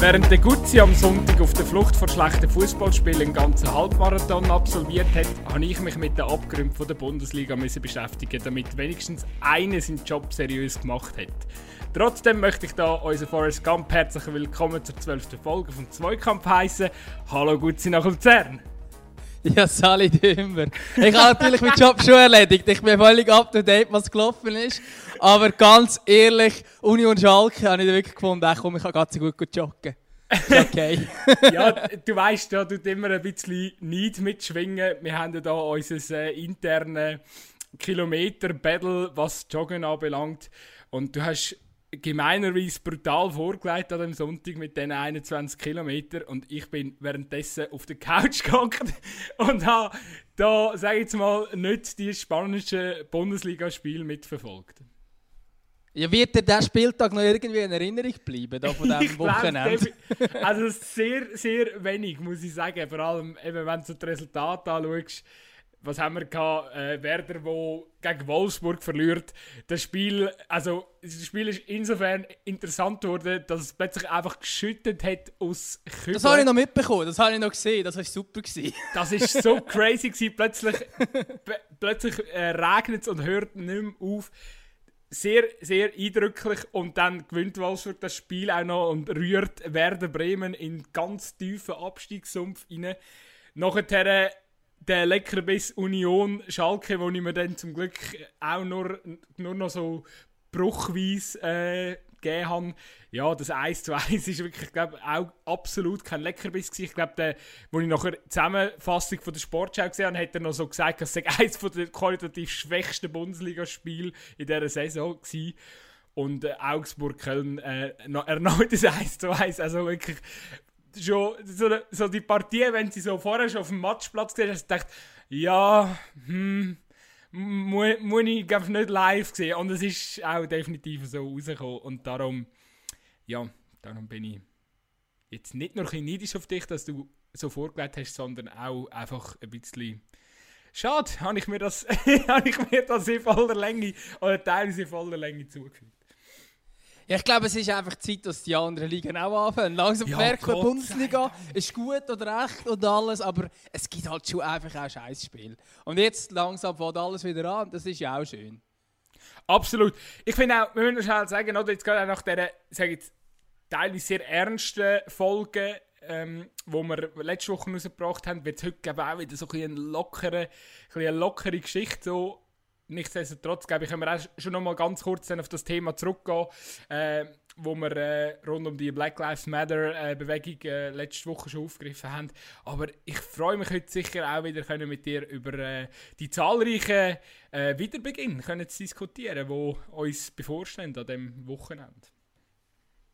Während der Guzzi am Sonntag auf der Flucht vor schlechten Fußballspielen einen ganzen Halbmarathon absolviert hat, habe ich mich mit den Abgründen der Bundesliga beschäftigen, damit wenigstens einer seinen Job seriös gemacht hat. Trotzdem möchte ich da unseren Forrest Gump herzlich willkommen zur 12. Folge vom Zweikampf heißen. Hallo Guzzi nach Luzern. Ja, Sali Dümmer. Ich habe natürlich meinen Job schon erledigt. Ich bin völlig up to date, was gelaufen ist. Aber ganz ehrlich, Union Schalke habe ich wirklich gefunden, ach komm, ich kann ganz gut, gut joggen. Okay. ja, du weißt, da tut immer ein bisschen Neid mitschwingen. Wir haben ja da unser äh, internes Kilometer-Battle, was Joggen anbelangt. Und du hast gemeinerweise brutal vorgelegt an dem Sonntag mit diesen 21 Kilometern und ich bin währenddessen auf der Couch gehockt und habe da, sage ich jetzt mal, nicht die spanischen Bundesligaspiele mitverfolgt. Ja, wird dir dieser Spieltag noch irgendwie in Erinnerung bleiben, da von diesem Wochenende? also sehr, sehr wenig, muss ich sagen. Vor allem, eben, wenn du das Resultat anschaust, was haben wir gehabt? Äh, Werder, wo gegen Wolfsburg verliert. Das Spiel, also das Spiel ist insofern interessant geworden, dass es plötzlich einfach geschüttet hat aus Kübel. Das habe ich noch mitbekommen, das habe ich noch gesehen, das war super gewesen. Das ist so crazy gewesen. Plötzlich, plötzlich äh, regnet es und hört nicht mehr auf. Sehr, sehr eindrücklich und dann gewinnt Wolfsburg das Spiel auch noch und rührt Werder Bremen in ganz tiefen Abstiegssumpf rein. Nachher der Leckerbiss Union Schalke, wo ich mir dann zum Glück auch nur, nur noch so bruchweise äh, gegeben habe. Ja, das 1 zu 1 ist wirklich, glaube auch absolut kein Leckerbiss gewesen. Ich glaube, der, wo ich nachher die Zusammenfassung von der Sportschau gesehen habe, hat er noch so gesagt, dass es eines der qualitativ schwächsten Bundesligaspiele in dieser Saison war. Und äh, Augsburg-Köln äh, erneut das 1 zu 1. Also wirklich schon so, so die Partie, wenn sie so vorher schon auf dem Matchplatz gesehen hast, dachte ja, hm, muss, ich glaub, nicht live sehen. Und es ist auch definitiv so rausgekommen. Und darum, ja, darum bin ich jetzt nicht nur ein neidisch auf dich, dass du so vorgelegt hast, sondern auch einfach ein bisschen. Schade, habe ich mir das, habe ich mir das in voller Länge oder teilweise in voller Länge zugefügt. Ja, ich glaube, es ist einfach Zeit, dass die anderen Ligen auch anfangen. Langsam ja, merken wir, Bundesliga ist gut oder recht und alles, aber es gibt halt schon einfach auch Scheißspiel. Und jetzt langsam fängt alles wieder an, das ist ja auch schön. Absolut. Ich finde auch, wir müssen schnell sagen, oder jetzt gerade nach dieser, sage jetzt, teilweise sehr ernsten Folge, ähm, wo wir letzte Woche rausgebracht haben, wird es heute glaube auch wieder so ein eine lockere, eine lockere Geschichte. So nichtsdestotrotz, glaube ich, können wir auch schon noch mal ganz kurz dann auf das Thema zurückgehen, äh, wo wir äh, rund um die Black Lives Matter äh, Bewegung äh, letzte Woche schon aufgegriffen haben. Aber ich freue mich heute sicher auch wieder können mit dir über äh, die zahlreichen äh, Wiederbeginn können zu diskutieren, wo uns bevorstehen an dem Wochenende.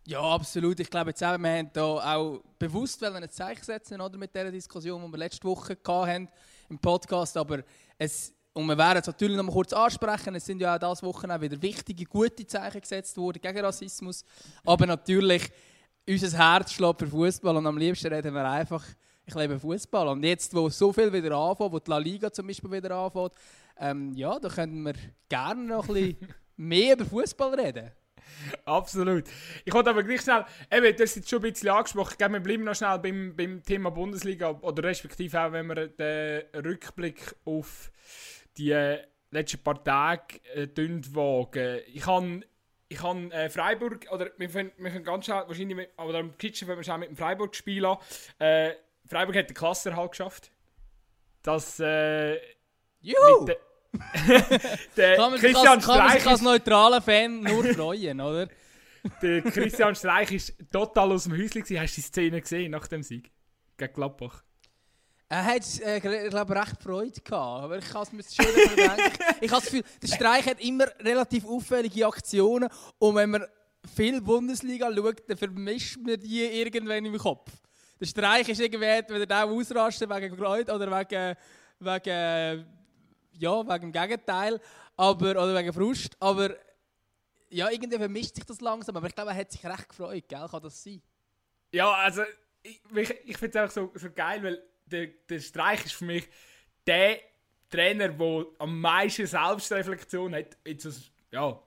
Ja, absolut. Ich glaube, jetzt wir haben hier auch bewusst ein Zeichen setzen oder, mit dieser Diskussion, die wir letzte Woche hatten im Podcast. Aber es und wir werden es natürlich noch mal kurz ansprechen. Es sind ja auch dieses Wochenende wieder wichtige, gute Zeichen gesetzt worden gegen Rassismus. Aber natürlich, unser Herz schlägt für Fußball und am liebsten reden wir einfach, ich lebe Fußball. Und jetzt, wo so viel wieder anfängt, wo die La Liga zum Beispiel wieder anfängt, ähm, ja, da könnten wir gerne noch ein bisschen mehr über Fußball reden. Absolut. Ich wollte aber gleich schnell, eben, das ist jetzt schon ein bisschen angesprochen, ich glaube, wir bleiben noch schnell beim, beim Thema Bundesliga oder respektive auch, wenn wir den Rückblick auf die äh, letzten paar Tage äh, wagen. Ich habe ich han, äh, Freiburg, oder wir können, wir können ganz schnell, wahrscheinlich, mit, oder im Kitchen wenn wir schnell mit dem Freiburg spielen. Äh, Freiburg hat den Klassenerhalt geschafft. Das, äh, Juhu! De, der kann man, Christian kann, Streich kann sich als neutraler Fan nur freuen, oder? der Christian Streich war total aus dem Häuschen. Hast du die Szene gesehen nach dem Sieg gegen Gladbach? Er hat, äh, glaube recht Freude gehabt, aber ich kann es mir schon denken. Ich habe das Gefühl, der Streich hat immer relativ auffällige Aktionen und wenn man viel Bundesliga schaut, dann vermischt man die irgendwann im Kopf. Der Streich ist irgendwie, wenn er da ausrastet wegen Freude oder wegen, wegen, ja, wegen dem Gegenteil aber, oder wegen Frust, aber ja, irgendwie vermischt sich das langsam, aber ich glaube, er hat sich recht gefreut, gell? kann das sein? Ja, also ich, ich, ich finde es auch so, so geil, weil der, der Streich ist für mich der Trainer, der am meisten Selbstreflexion hat. Jetzt, ja,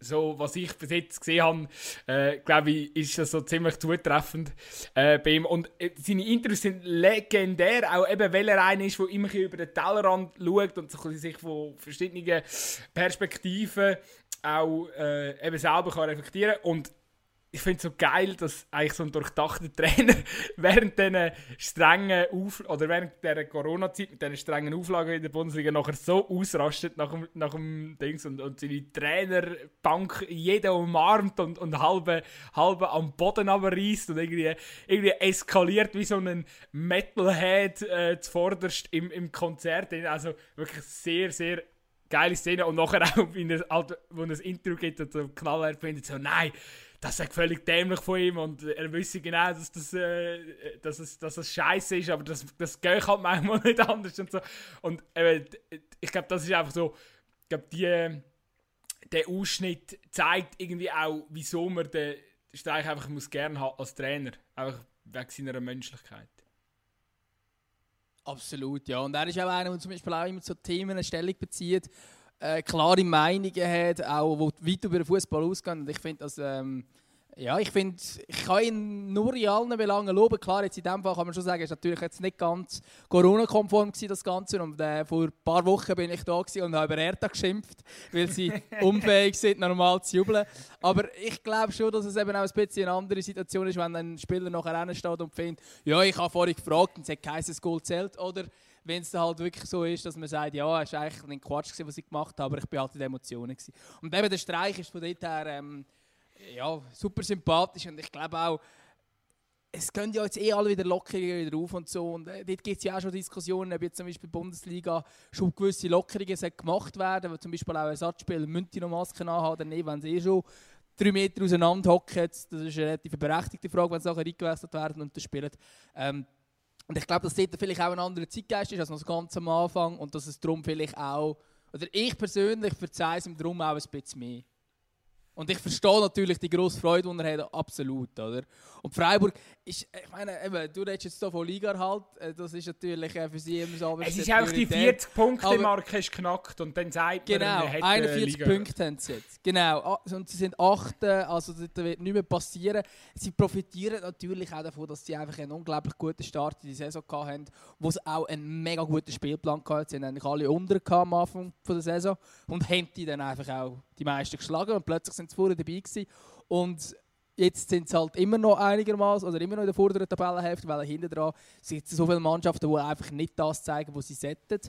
so, was ich bis jetzt gesehen habe, äh, glaube ich, ist das so ziemlich zutreffend äh, bei ihm. Und äh, seine Interviews sind legendär, auch eben, weil er einer ist, der immer über den Tellerrand schaut und sich von verschiedenen Perspektiven auch äh, eben selber kann reflektieren kann ich finde es so geil, dass eigentlich so ein durchdachter Trainer während diesen strengen Auf oder während der Corona-Zeit mit diesen strengen Auflagen in der Bundesliga nachher so ausrastet nach dem, nach dem Dings und, und seine Trainerbank jeder umarmt und, und halbe, halbe am Boden abreißt und irgendwie, irgendwie eskaliert wie so ein Metalhead äh, zuvorderst im, im Konzert. Also wirklich sehr, sehr geile Szene und nachher auch, wenn er ein Interview gibt und so knallhart findet, so nein, das ist völlig dämlich von ihm und er wüsste genau, dass das, äh, dass es, dass es scheiße ist, aber das, das geht halt manchmal nicht anders und so. Und äh, ich glaube, das ist einfach so, ich glaube, die, der Ausschnitt zeigt irgendwie auch, wieso man den Streich einfach muss gerne haben als Trainer, einfach wegen seiner Menschlichkeit. Absolut, ja. Und er ist auch einer, der zum Beispiel auch immer zu Themen eine Stellung bezieht, äh, klare Meinungen hat, auch wo weit über den Fußball ausgehen. Und ich finde das, ähm, ja, ich finde, ich kann ihn nur in allen Belangen loben. Klar, jetzt in dem Fall kann man schon sagen, es war natürlich jetzt nicht ganz Corona-konform das Ganze. Und äh, vor ein paar Wochen bin ich da und habe über Erta geschimpft, weil sie unfähig sind, normal zu jubeln. Aber ich glaube schon, dass es eben auch ein bisschen eine andere Situation ist, wenn ein Spieler nachher steht und findet, ja, ich habe vorhin gefragt und es hat kein Goal zählt. Oder wenn es halt wirklich so ist, dass man sagt, ja, es war eigentlich ein Quatsch, was ich gemacht habe, aber ich bin halt in den Emotionen. Gewesen. Und eben der Streich ist von dort her ähm, ja, super sympathisch und ich glaube auch, es gehen ja jetzt eh alle wieder Lockerungen wieder auf und so. Und äh, dort gibt es ja auch schon Diskussionen, ob jetzt zum Beispiel der Bundesliga schon gewisse Lockerungen gemacht werden, wo zum Beispiel auch Ersatzspieler müssen noch Masken anhaben oder nicht, wenn sie eh schon drei Meter auseinander hocken. Das ist eine relativ berechtigte Frage, wenn sie nachher eingewechselt werden und das spielen. Ähm, und ich glaube, dass dort vielleicht auch ein anderer Zeitgeist ist als noch ganz am Anfang und dass es darum vielleicht auch, oder ich persönlich verzeihe es ihm darum auch ein bisschen mehr. Und ich verstehe natürlich die grosse Freude, die er hat, absolut, oder? Und Freiburg ist, ich meine, eben, du redest jetzt hier von Liga halt, äh, das ist natürlich äh, für sie immer so. Es ist auch die 40-Punkte-Marke ist knackt und dann sagt genau, man, Genau, 41 Liga. Punkte haben sie jetzt. Genau, und sie sind Achte, also das wird nicht mehr passieren. Sie profitieren natürlich auch davon, dass sie einfach einen unglaublich guten Start in die Saison hatten, wo sie auch einen mega guten Spielplan hatten. Sie haben eigentlich alle unter am Anfang der Saison und haben die dann einfach auch die meisten geschlagen und plötzlich sind sie vorher dabei gewesen. Und jetzt sind sie halt immer noch einigermaßen oder immer noch in der vorderen Tabellenhälfte, weil hinten dran sind so viele Mannschaften, die einfach nicht das zeigen, was sie sollten.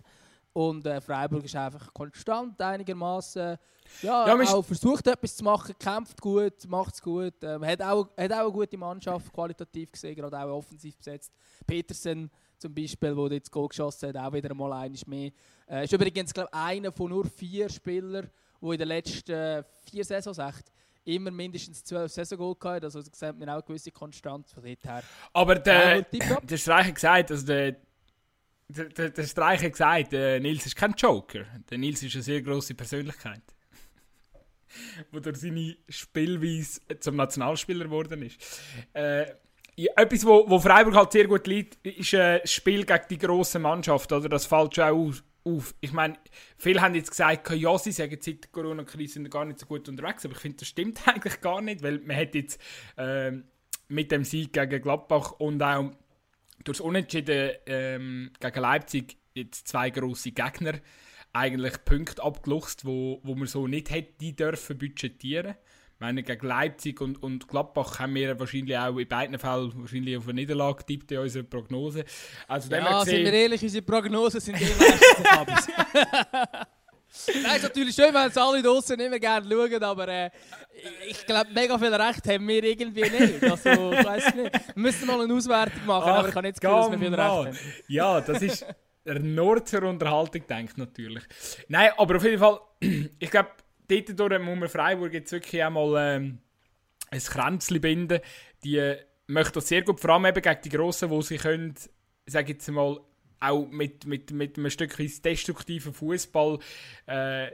Und äh, Freiburg ist einfach konstant einigermaßen ja, ja auch versucht etwas zu machen, kämpft gut, macht es gut. Ähm, hat, auch, hat auch eine gute Mannschaft, qualitativ gesehen, gerade auch offensiv besetzt. Petersen zum Beispiel, der jetzt Goal geschossen hat, auch wieder einmal eines mehr. Äh, ist übrigens, glaube ich, einer von nur vier Spielern, die in den letzten vier Saisons echt immer mindestens zwölf Saison gehabt. Also das sieht man auch eine gewisse Konstanz von dort her. Aber der, der Streich hat gesagt, also der, der, der Streich hat gesagt, der Nils ist kein Joker. Der Nils ist eine sehr grosse Persönlichkeit. wo durch seine Spielweise zum Nationalspieler geworden ist. Äh, etwas, wo, wo Freiburg halt sehr gut liegt, ist ein äh, Spiel gegen die grosse Mannschaft. Oder? Das fällt schon auch auf. Ich meine, viele haben jetzt gesagt, ja, sie sagen, seit der Corona-Krise sind gar nicht so gut unterwegs, aber ich finde, das stimmt eigentlich gar nicht, weil man hat jetzt äh, mit dem Sieg gegen Gladbach und auch durch das Unentschieden ähm, gegen Leipzig jetzt zwei grosse Gegner eigentlich Punkte abgeluchst, wo, wo man so nicht hätte dürfen budgetieren ich meine, gegen Leipzig und, und Gladbach haben wir wahrscheinlich auch in beiden Fällen wahrscheinlich auf eine Niederlage getippt in unserer Prognose. Also, ja, gesehen, sind wir ehrlich, unsere Prognosen sind eh meistens Nein, ist natürlich schön, wenn es alle draußen immer gerne schauen, aber äh, ich glaube, mega viel Recht haben wir irgendwie nicht. Also, ich weiß nicht. Wir müssen mal eine Auswertung machen, Ach, aber ich habe nicht das Gefühl, dass wir viel Recht haben. Ja, das ist Nord zur Unterhaltung, denkt natürlich. Nein, aber auf jeden Fall, ich glaube, dort muss man Freiburg jetzt wirklich einmal ähm, ein Kränzchen binden. Die äh, möchten das sehr gut, vor allem eben gegen die Grossen, wo sie können, sage jetzt mal, auch mit, mit, mit einem Stück destruktiven Fußball äh,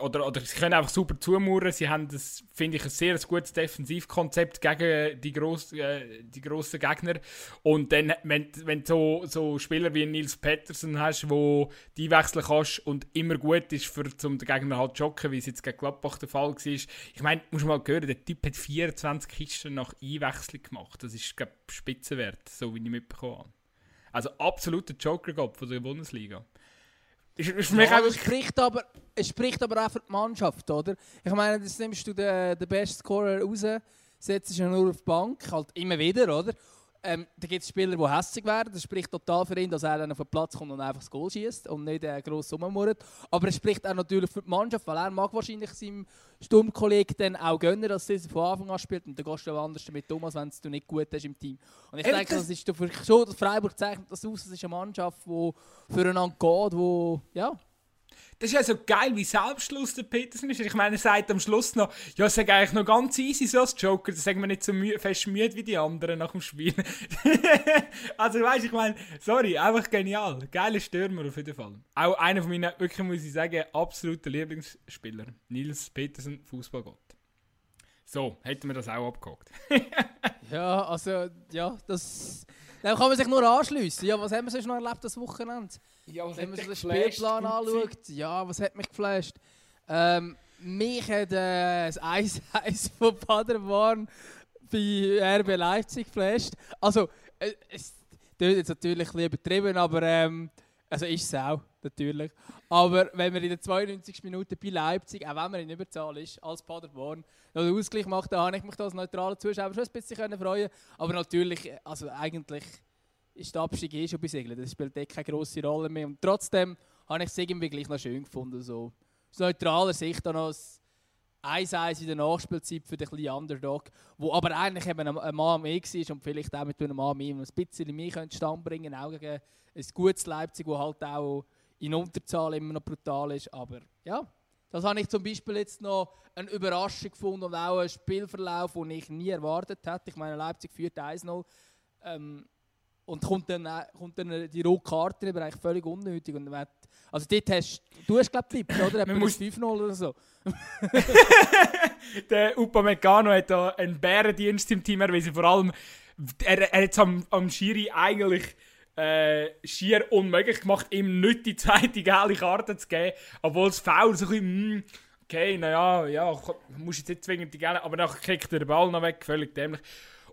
oder, oder sie können einfach super zumauern. Sie haben das, finde ich, ein sehr gutes Defensivkonzept gegen die, gross, äh, die grossen Gegner. Und dann, wenn, wenn du so, so Spieler wie Nils Petersen hast, wo die wechseln kannst und immer gut ist, für, um den Gegner halt zu schocken, wie es jetzt gegen Gladbach der Fall war. Ich meine, muss mal hören, der Typ hat 24 Kisten nach Einwechslung gemacht. Das ist, glaube ich, Spitzenwert, so wie ich mitbekommen habe. Also absoluter Joker-Gott von der Bundesliga. Ist, ist ja, es, spricht aber, es spricht aber auch für die Mannschaft, oder? Ich meine, das nimmst du den, den besten Scorer raus, setzt ihn nur auf die Bank, halt immer wieder, oder? Ähm, da gibt es Spieler, die hässlich werden. Das spricht total für ihn, dass er dann auf den Platz kommt und einfach das Goal schießt und nicht äh, gross rummurrt. Aber es spricht auch natürlich für die Mannschaft, weil er mag wahrscheinlich seinem Sturmkollegen dann auch gönnen, dass er von Anfang an spielt. Und dann gehst du anders damit um, als wenn du nicht gut hast im Team. Und ich Eben denke, das ist schon, dass Freiburg zeichnet das aus. Es ist eine Mannschaft, die füreinander geht, wo ja, das ist ja so geil, wie selbstlos der Peterson ist. Ich meine, er sagt am Schluss noch, ja, ist eigentlich noch ganz easy so als Joker, das sagen wir nicht so mü fest müde wie die anderen nach dem Spiel. also weißt ich meine, sorry, einfach genial. Geiler Stürmer auf jeden Fall. Auch einer von meinen, wirklich muss ich sagen, absoluten Lieblingsspieler. Nils Petersen, Fußballgott. So, hätten wir das auch abgehakt. ja, also, ja, das... Dann kann man sich nur anschliessen. Ja, was haben wir sonst noch erlebt das Wochenende? Ja, was Wenn man sich den Spielplan anschaut, ja, was hat mich geflasht? Ähm, mich hat äh, das 1-1 von Paderborn bei RB Leipzig geflasht. Also, äh, es klingt jetzt natürlich ein bisschen übertrieben, aber ähm, also ist es auch, natürlich. Aber wenn man in der 92. Minute bei Leipzig, auch wenn man in Überzahl ist, als Paderborn, noch den Ausgleich macht, dann habe ich mich als neutraler Zuschauer schon ein bisschen freuen Aber natürlich, also eigentlich ist der Abstieg eh schon besiegelt. Das spielt eh keine grosse Rolle mehr. Und trotzdem habe ich es irgendwie gleich noch schön gefunden. So. Aus neutraler Sicht dann noch 1-1 in der Nachspielzeit für den kleinen Underdog, wo aber eigentlich eben ein Mann mehr war und vielleicht auch mit einem Mann mehr ein bisschen mehr Stand bringen auch gegen ein gutes Leipzig, das halt auch in Unterzahl immer noch brutal ist. Aber ja, das habe ich zum Beispiel jetzt noch eine Überraschung gefunden und auch einen Spielverlauf, den ich nie erwartet hätte. Ich meine, Leipzig führt 1-0. Ähm, und kommt dann, äh, kommt dann die rote Karte über, eigentlich völlig unnötig. Und man, also dort hast du, hast glaube ich Tipps, oder? Man muss 5-0 oder so. der Upamecano hat da einen Bärendienst im Team erwiesen. Vor allem, er, er hat am, am Schiri eigentlich äh, schier unmöglich gemacht, ihm nicht die zweite gelbe Karte zu geben, obwohl es faul so ein bisschen, mm, okay, naja, ja, muss jetzt nicht zwingend die gelbe, aber dann kriegt er den Ball noch weg, völlig dämlich.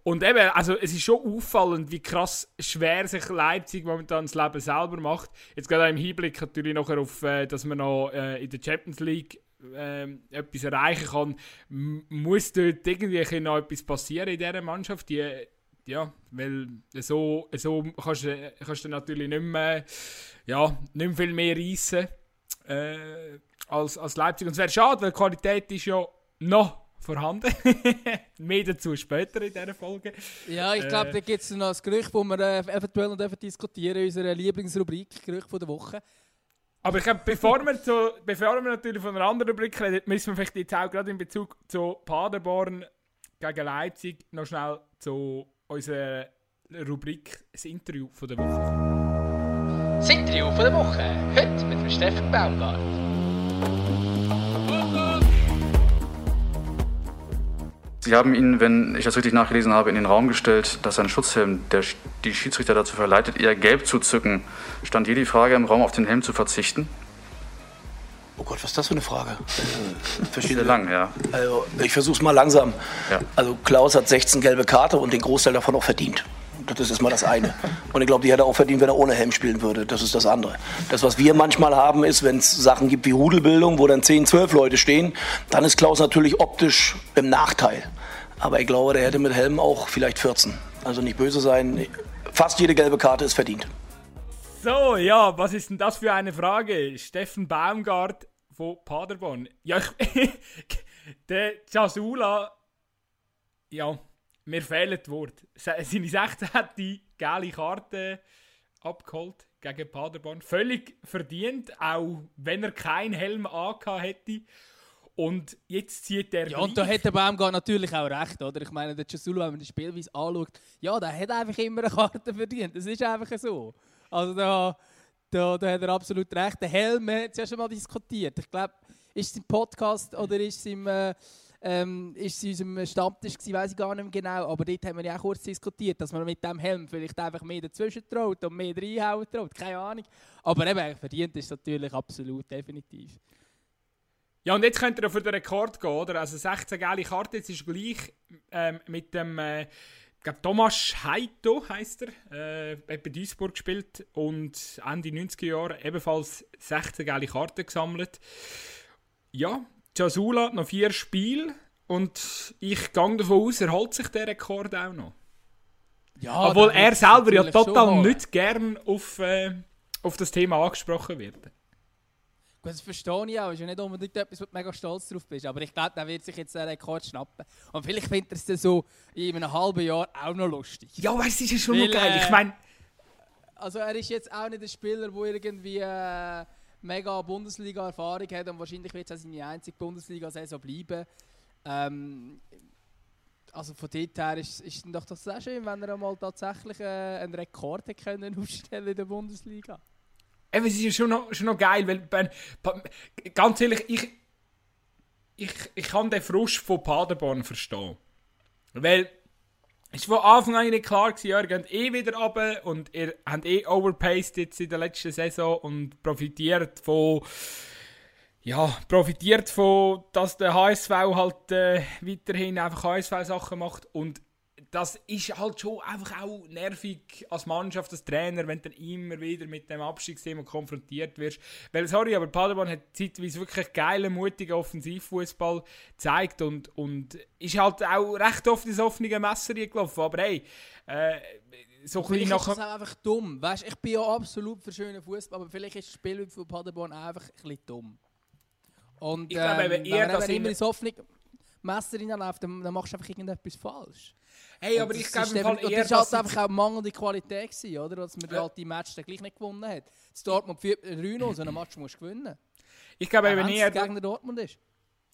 Und eben, also es ist schon auffallend, wie krass schwer sich Leipzig momentan das Leben selber macht. Jetzt gerade im Hinblick natürlich noch auf, äh, dass man noch äh, in der Champions League äh, etwas erreichen kann, muss dort irgendwie noch etwas passieren in dieser Mannschaft. Die, ja, weil so, so kannst, du, kannst du natürlich nicht mehr, ja, nicht mehr viel mehr reissen äh, als, als Leipzig. Und es wäre schade, weil die Qualität ist ja noch vorhanden. Mehr dazu später in dieser Folge. Ja, ich glaube, äh, da gibt es noch ein Gerücht, das wir äh, eventuell noch diskutieren in unserer Lieblingsrubrik, Gerücht der Woche. Aber ich glaube, bevor, wir zu, bevor wir natürlich von einer anderen Rubrik reden, müssen wir vielleicht jetzt auch gerade in Bezug zu Paderborn gegen Leipzig noch schnell zu unserer Rubrik das Interview von der Woche. Das Interview von der Woche, heute mit Steffen Baumgart. Sie haben ihn, wenn ich das richtig nachgelesen habe, in den Raum gestellt, dass ein Schutzhelm, der die Schiedsrichter dazu verleitet, eher gelb zu zücken. Stand hier die Frage im Raum, auf den Helm zu verzichten? Oh Gott, was ist das für eine Frage? Äh, Verstehe lang, ja. Also, ich versuche es mal langsam. Ja. Also Klaus hat 16 gelbe Karte und den Großteil davon auch verdient. Das ist mal das eine. Und ich glaube, die hätte er auch verdient, wenn er ohne Helm spielen würde. Das ist das andere. Das, was wir manchmal haben, ist, wenn es Sachen gibt wie Rudelbildung, wo dann 10, 12 Leute stehen, dann ist Klaus natürlich optisch im Nachteil. Aber ich glaube, der hätte mit Helm auch vielleicht 14. Also nicht böse sein. Fast jede gelbe Karte ist verdient. So, ja, was ist denn das für eine Frage? Steffen Baumgart von Paderborn. Ja, ich, der Jasula, ja, mir fehlt das Wort. Seine 16 hat die gelbe Karte abgeholt gegen Paderborn. Völlig verdient, auch wenn er keinen Helm angehabt hätte. Und jetzt zieht der. Ja, und da hat der Baumgart natürlich auch recht, oder? Ich meine, der Cesulu, wenn man die Spielweise anschaut, ja, der hat einfach immer eine Karte verdient. Das ist einfach so. Also da, da, da hat er absolut recht. Der Helm hat es ja schon mal diskutiert. Ich glaube, ist es im Podcast oder ist es im... Äh, ähm, ist in unserem Stammtisch gewesen, weiß ich gar nicht mehr genau, aber dort haben wir ja auch kurz diskutiert, dass man mit dem Helm vielleicht einfach mehr dazwischen traut und mehr reinhauen traut, keine Ahnung. Aber eben, verdient ist es natürlich absolut, definitiv. Ja, und jetzt könnt ihr für den Rekord gehen, oder? Also 16 geile Karten, jetzt ist gleich ähm, mit dem, äh, glaube Thomas Heito heisst er, äh, hat bei Duisburg gespielt und Ende 90er Jahre ebenfalls 16 geile Karten gesammelt. Ja, Jasula noch vier Spiele und ich gehe davon aus, er holt sich den Rekord auch noch. Ja, Obwohl er selber ja total nicht gern auf, äh, auf das Thema angesprochen wird. Das verstehe ich auch. Ist ja nicht unbedingt etwas, wo du mega stolz drauf bist. Aber ich glaube, der wird sich jetzt den Rekord schnappen. Und vielleicht findet er es dann so in einem halben Jahr auch noch lustig. Ja, weißt du, ist ja schon Weil, noch geil. Ich meine. Also, er ist jetzt auch nicht ein Spieler, der irgendwie. Äh, mega Bundesliga-Erfahrung hat und wahrscheinlich wird es auch seine einzige Bundesliga-Saison bleiben. Ähm, also von dort her ist, es doch das sehr schön, wenn er einmal tatsächlich äh, einen Rekord können aufstellen in der Bundesliga. Eben, es ist ja schon noch, schon noch geil, weil ganz ehrlich, ich, ich, ich kann den Frust von Paderborn verstehen. Weil es war von Anfang an nicht klar, gewesen, ihr geht eh wieder runter und ihr habt eh overpaced jetzt in der letzten Saison und profitiert von ja, profitiert von, dass der HSV halt äh, weiterhin einfach HSV-Sachen macht und das ist halt schon einfach auch nervig als Mannschaft, als Trainer, wenn du dann immer wieder mit dem Abstiegsthema konfrontiert wirst. Weil, sorry, aber Paderborn hat zeitweise wirklich geilen, mutigen Offensivfußball gezeigt und, und ist halt auch recht oft ins offene Messer gelaufen. Aber hey, äh, so ein bisschen nachher... ist das auch einfach dumm. Weißt, ich bin ja absolut für schönen Fußball, aber vielleicht ist das Spiel von Paderborn einfach ein bisschen dumm. Und ich glaube, ähm, eher, wenn man immer ins offene Messer reinläuft, dann, dann machst du einfach irgendetwas falsch. Hey, aber ich glaube, Fall eher, das war halt einfach auch mangelnde Qualität, gewesen, oder? Dass man ja. halt die Match dann gleich nicht gewonnen hat. Das Dortmund führt 3-0, so einen Match musst du gewinnen. Ich glaube eben eher... gegen Dortmund ist.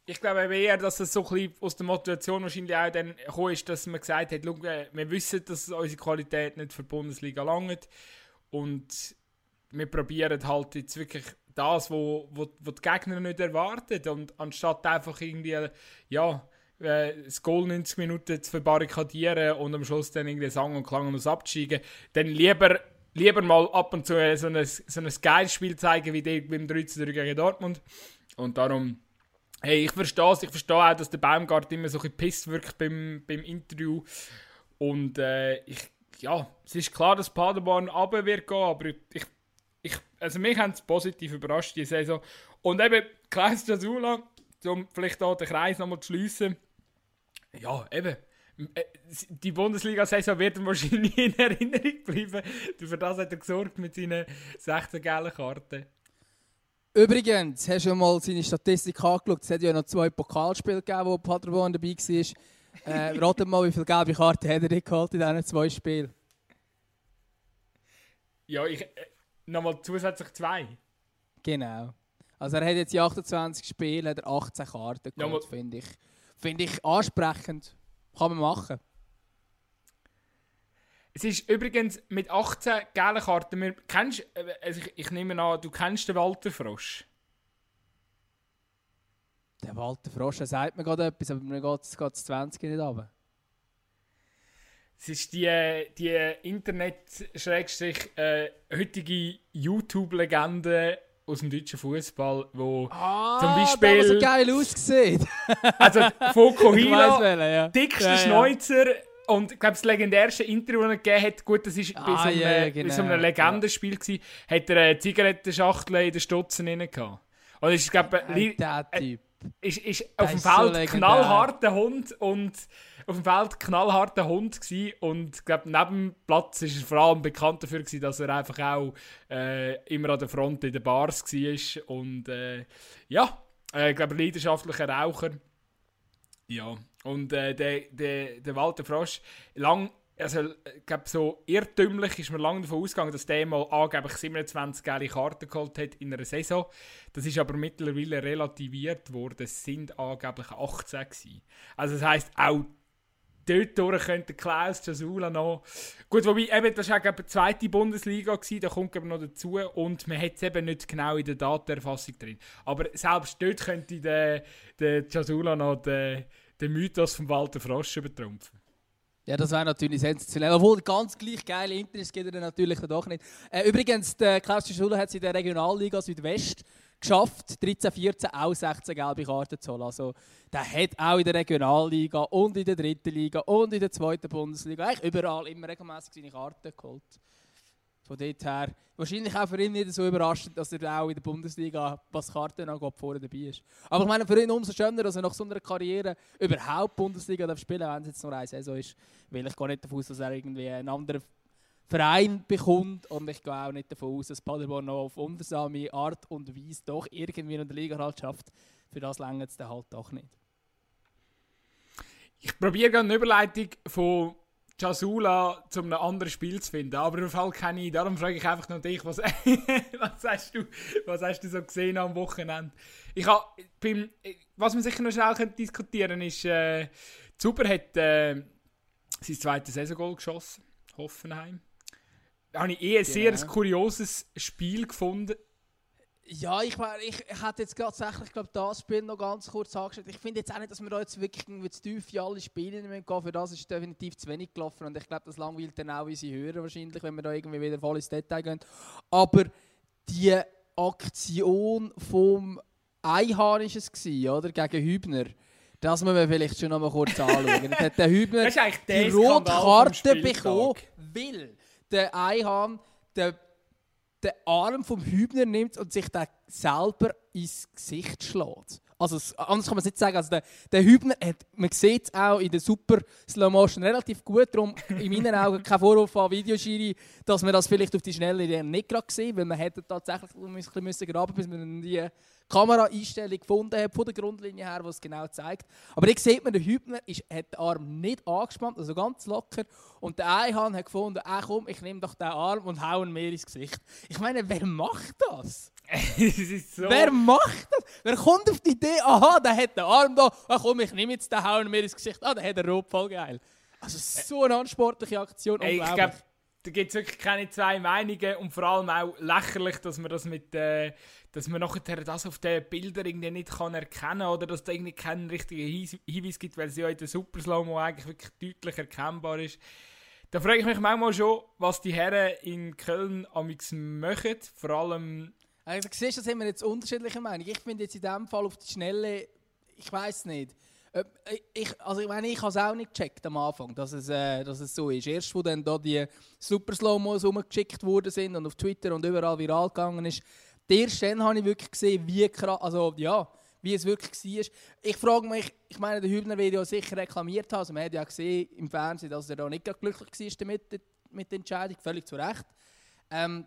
Ich glaube eben eher, dass es so ein bisschen aus der Motivation wahrscheinlich auch dann gekommen ist, dass man gesagt hat, äh, wir wissen, dass unsere Qualität nicht für die Bundesliga langt und wir probieren halt jetzt wirklich das, was wo, wo, wo die Gegner nicht erwarten und anstatt einfach irgendwie, ja, äh, das Goal 90 Minuten zu verbarrikadieren und am Schluss dann irgendwie Sang und Klang und absteigen, dann lieber, lieber mal ab und zu so ein, so ein geiles Spiel zeigen wie beim 3 3 gegen Dortmund. Und darum, hey, ich verstehe es, ich verstehe auch, dass der Baumgart immer so ein bisschen pisst wirkt beim, beim Interview. Und äh, ich, ja, es ist klar, dass Paderborn runter wird gehen, aber ich, ich, also mich haben es positiv überrascht, die Saison. Und eben, Klaus Jasula, um vielleicht auch den Kreis nochmal zu schliessen, ja, eben. Äh, die Bundesliga-Saison wird ihm wahrscheinlich in Erinnerung bleiben. Für das hat er gesorgt mit seinen 16 gelben Karten. Übrigens, hast du mal seine Statistik angeschaut? Es hat ja noch zwei Pokalspiele gegeben, wo Paderborn dabei war. Äh, raten mal, wie viele gelbe Karten hat er geholt in diesen zwei Spielen? Ja, ich, äh, nochmal zusätzlich zwei. Genau. Also er hat jetzt in 28 Spielen hat er 18 Karten geholt, ja, finde ich. Finde ich ansprechend. Kann man machen. Es ist übrigens mit 18 gelben Karten. Wir, kennst, äh, also ich, ich, nehme an, du kennst den Walter Frosch. Der Walter Frosch, der sagt mir gerade etwas, aber mir geht es 20 nicht runter. Es ist die, die Internet-heutige äh, YouTube-Legende aus dem deutschen Fußball, wo ah, zum Beispiel. so geil aussieht. also Fokuhila, ja. dickster ja, ja. Schneuzer und ich glaube, das legendärste Interview, das er gegeben hat, gut, das war ah, bei, so einem, ja, genau. so einem Legendenspiel, gewesen, hat er eine Zigarettenschachtel in den Stutzen drin gehabt. Und ich glaube, der Typ. Ist, ist auf dem Feld so knallharter Hund und auf dem Feld knallharter Hund gewesen und ich glaube, neben dem Platz ist er vor allem bekannt dafür gewesen, dass er einfach auch äh, immer an der Front in den Bars war und äh, ja, äh, glaube, leidenschaftlicher Raucher. Ja, und äh, der, der, der Walter Frosch, lang, also ich glaube, so irrtümlich ist man lange davon ausgegangen, dass der mal angeblich 27 geile Karten geholt hat in einer Saison. Das ist aber mittlerweile relativiert worden, es sind angeblich 18 gewesen. Also das heisst, auch dort könnte Klaus Jasula noch. Gut, wobei eben, das war die zweite Bundesliga, gewesen, da kommt eben noch dazu und man hat es eben nicht genau in der Datenerfassung drin. Aber selbst dort könnte der, der Jasula noch den, den Mythos von Walter Frosch übertrumpfen. Ja, das wäre natürlich sensationell. Obwohl, ganz gleich geile Interesse geht er natürlich doch nicht. Äh, übrigens, der Klaus Jasula hat es in der Regionalliga Südwest geschafft, 13, 14 auch 16 gelbe Karten zu holen. Also, der hat auch in der Regionalliga und in der dritten Liga und in der zweiten Bundesliga eigentlich überall immer regelmäßig seine Karten geholt. Von dort her, wahrscheinlich auch für ihn nicht so überraschend, dass er auch in der Bundesliga, was Karten angeht, vorne dabei ist. Aber ich meine, für ihn umso schöner, dass er nach so einer Karriere überhaupt Bundesliga darf spielen darf, wenn es jetzt nur eine Saison ist. Weil ich gehe nicht davon aus, dass er irgendwie einen anderen Verein bekommt. Und ich gehe auch nicht davon aus, dass Paderborn noch auf wundersame Art und Weise doch irgendwie in der Liga halt schafft. Für das längert es dann halt doch nicht. Ich probiere gerade eine Überleitung von Jasula zu einem anderen Spiel zu finden, aber im Fall keine ich. Darum frage ich einfach noch dich, was, was, hast du, was hast du so gesehen am Wochenende? Ich hab, beim, was wir sicher noch schnell diskutieren ist, äh, Zuber hat äh, sein zweites Saisongoal geschossen, Hoffenheim habe ich eh ein genau. sehr kurioses Spiel gefunden. Ja, ich, ich, ich hätte jetzt tatsächlich glaub, das Spiel noch ganz kurz angeschaut. Ich finde jetzt auch nicht, dass wir da jetzt wirklich zu tief in alle Spiele gehen Für das ist definitiv zu wenig gelaufen. Und ich glaube, das langweilt dann auch unsere Hörer wahrscheinlich, wenn wir da irgendwie wieder voll ins Detail gehen. Aber die Aktion vom Einhahn war es, oder? Gegen Hübner. Das müssen wir vielleicht schon noch mal kurz anschauen. hat der Hübner die rote Karte bekommen, weil der Einhahn den, den Arm vom Hübner nimmt und sich den selber ins Gesicht schlägt. Also anders kann man es nicht sagen. Also der, der Hübner, hat, man sieht es auch in der Super Slow Motion relativ gut. Darum in meinen Augen kein Vorwurf an Videoschiri, dass man das vielleicht auf die Schnelle nicht gerade gesehen weil man hätte tatsächlich ein bisschen müssen graben bis man die Kameraeinstellung gefunden hat, von der Grundlinie her, die es genau zeigt. Aber hier sieht man, der Hübner ist, hat den Arm nicht angespannt, also ganz locker. Und der Einhahn hat gefunden, ah, komm, ich nehme doch den Arm und hau ihn mir ins Gesicht. Ich meine, wer macht das? so. Wer macht das? Wer kommt auf die Idee, aha, der hat den Arm da, ah, komm, ich nehme jetzt den, hau ihn mir ins Gesicht. Ah, der hat den Rot, voll geil. Also so eine unsportliche Aktion, Ey, ich glaube, da gibt es wirklich keine zwei Meinungen und vor allem auch lächerlich, dass man das mit, äh, dass man nachher das auf den Bildern irgendwie nicht kann erkennen oder dass da irgendwie keinen richtigen Hinweis gibt, weil sie ja in der Super Slow eigentlich wirklich deutlich erkennbar ist. Da frage ich mich manchmal schon, was die Herren in Köln amix machen, vor allem... Also, du siehst, da sind wir jetzt unterschiedliche Meinungen. Ich finde jetzt in diesem Fall auf die Schnelle, ich weiß nicht, ich, also ich meine, ich habe es auch nicht gecheckt am Anfang, dass es, äh, dass es so ist. Erst, wo dann da die Super Slow-Mos rumgeschickt worden sind und auf Twitter und überall viral gegangen ist, erst dann habe ich wirklich gesehen, wie krass, also ja, wie es wirklich war. Ich frage mich, ich meine, der Hübner wird ja sicher reklamiert haben, also man hat ja gesehen im Fernsehen, dass er da nicht glücklich war damit, mit der Entscheidung, völlig zu Recht. Ähm,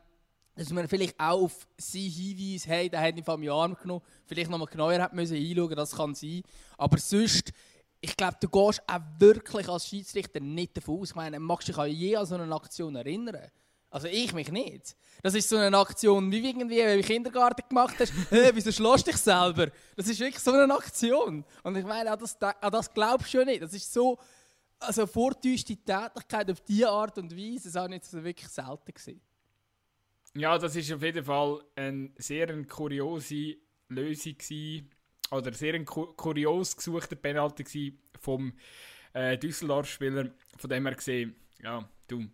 dass man vielleicht auch auf sie hinweist, hey, der hat ihn vom Arm genommen, vielleicht noch mal genauer hat müssen einschauen, das kann sein. Aber sonst, ich glaube, du gehst auch wirklich als Schiedsrichter nicht davon aus. Ich meine, magst du dich an je an so eine Aktion erinnern? Also ich mich nicht. Das ist so eine Aktion, wie irgendwie, wenn du Kindergarten gemacht hast, hey, wieso schlägst du dich selber? Das ist wirklich so eine Aktion. Und ich meine, an das, an das glaubst du ja nicht. Das ist so, also vortäuschte Tätigkeit auf diese Art und Weise, das habe ich jetzt wirklich selten gesehen. Ja, das ist auf jeden Fall eine sehr eine kuriose Lösung gewesen, oder sehr ein kurios gesuchter Penalty vom äh, Düsseldorf-Spieler. Von dem her gesehen, ja, du.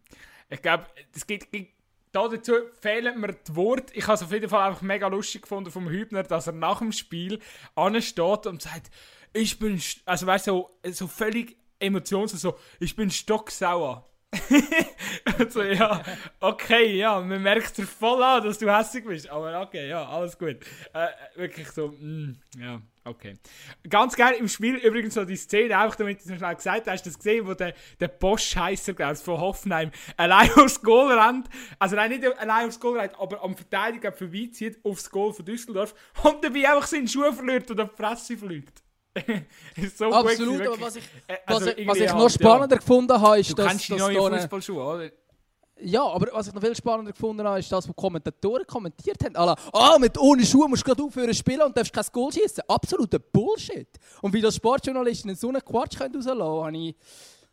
Ich glaube, es gibt, gibt da dazu fehlen mir die Worte. Ich habe es auf jeden Fall einfach mega lustig gefunden vom Hübner, dass er nach dem Spiel ansteht und sagt, ich bin, also weißt du, so, so völlig emotionslos, so, ich bin stocksauer. also ja, okay, ja, man merkt dir voll an, dass du hässlich bist, aber okay, ja, alles gut. Äh, wirklich so, mm, ja, okay. Ganz geil im Spiel übrigens so die Szene, auch damit du es noch schnell gesagt hast, das gesehen, wo der, der Bosch heißer, glaube ich, von Hoffenheim allein aufs Goal rennt, also nein, nicht allein aufs Goal rennt, aber am Verteidiger vorbeizieht, aufs Goal von Düsseldorf und dabei einfach seinen Schuh verliert und auf die Fresse fliegt. so Absolut, aber was ich, äh, also was, was ich noch spannender ja. gefunden habe, ist, du dass... Du neue Fußballschuhe, oder? Ja, aber was ich noch viel spannender gefunden habe, ist das, was Kommentatoren kommentiert haben. Alla, ah, mit ohne Schuhe musst du gerade aufhören spielen und darfst kein Goal schießen. Absoluter Bullshit. Und wie das Sportjournalisten so einen Quatsch können rauslassen können, habe ich,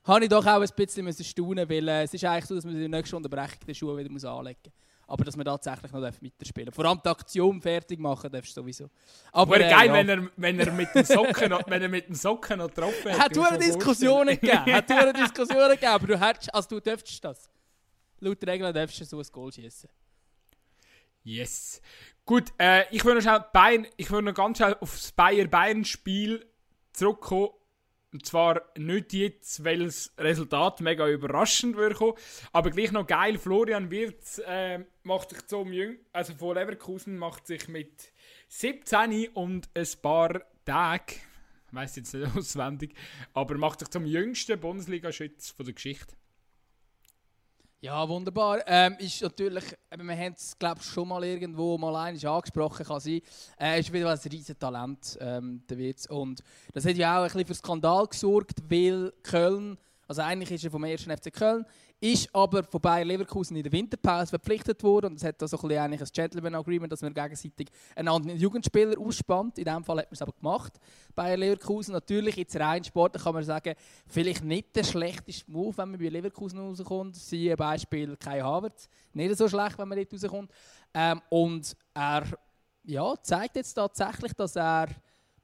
habe ich doch auch ein bisschen müssen staunen, weil äh, es ist eigentlich so, dass man in der nächsten Unterbrechung den Schuh wieder anlegen muss. Aber dass man tatsächlich noch weiterspielen Vor allem die Aktion fertig machen darfst du sowieso. Aber äh, geil, ja. wenn, er, wenn, er mit dem Socken noch, wenn er mit dem Socken noch getroffen hat. Hat du eine Diskussion gegeben. Hat du eine Diskussion gegeben, aber du, hättest, also du dürftest das. Laut Regeln darfst du so ein Goal schießen. Yes. Gut, äh, ich will noch schnell Bayern, ich will noch ganz schnell auf das Bayern-Bayern-Spiel zurückkommen. Und zwar nicht jetzt, weil das Resultat mega überraschend würde aber gleich noch geil. Florian Wirtz äh, macht sich zum Jüng also von Leverkusen macht sich mit 17 und ein paar Tagen, ich weiß jetzt nicht auswendig, aber macht sich zum jüngsten Bundesliga-Schütz der Geschichte. Ja, wunderbar. Ähm, ist natürlich, wir haben es glaube schon mal irgendwo mal eines angesprochen, kann sein. Äh, ist wieder ein riesiges Talent, ähm, der Witz. Und das hat ja auch ein bisschen für Skandal gesorgt, weil Köln, also eigentlich ist er vom ersten FC Köln, ist aber von Bayer Leverkusen in der Winterpause verpflichtet worden und es hat da so ein, bisschen ein Gentleman Agreement, dass man gegenseitig einen anderen Jugendspieler ausspannt. In diesem Fall hat man es aber gemacht. Bayer Leverkusen natürlich jetzt rein Sport kann man sagen, vielleicht nicht der schlechteste Move, wenn man bei Leverkusen rauskommt. Siehe Beispiel Kai Havertz, nicht so schlecht, wenn man dort rauskommt. Ähm, und er ja, zeigt jetzt tatsächlich, dass er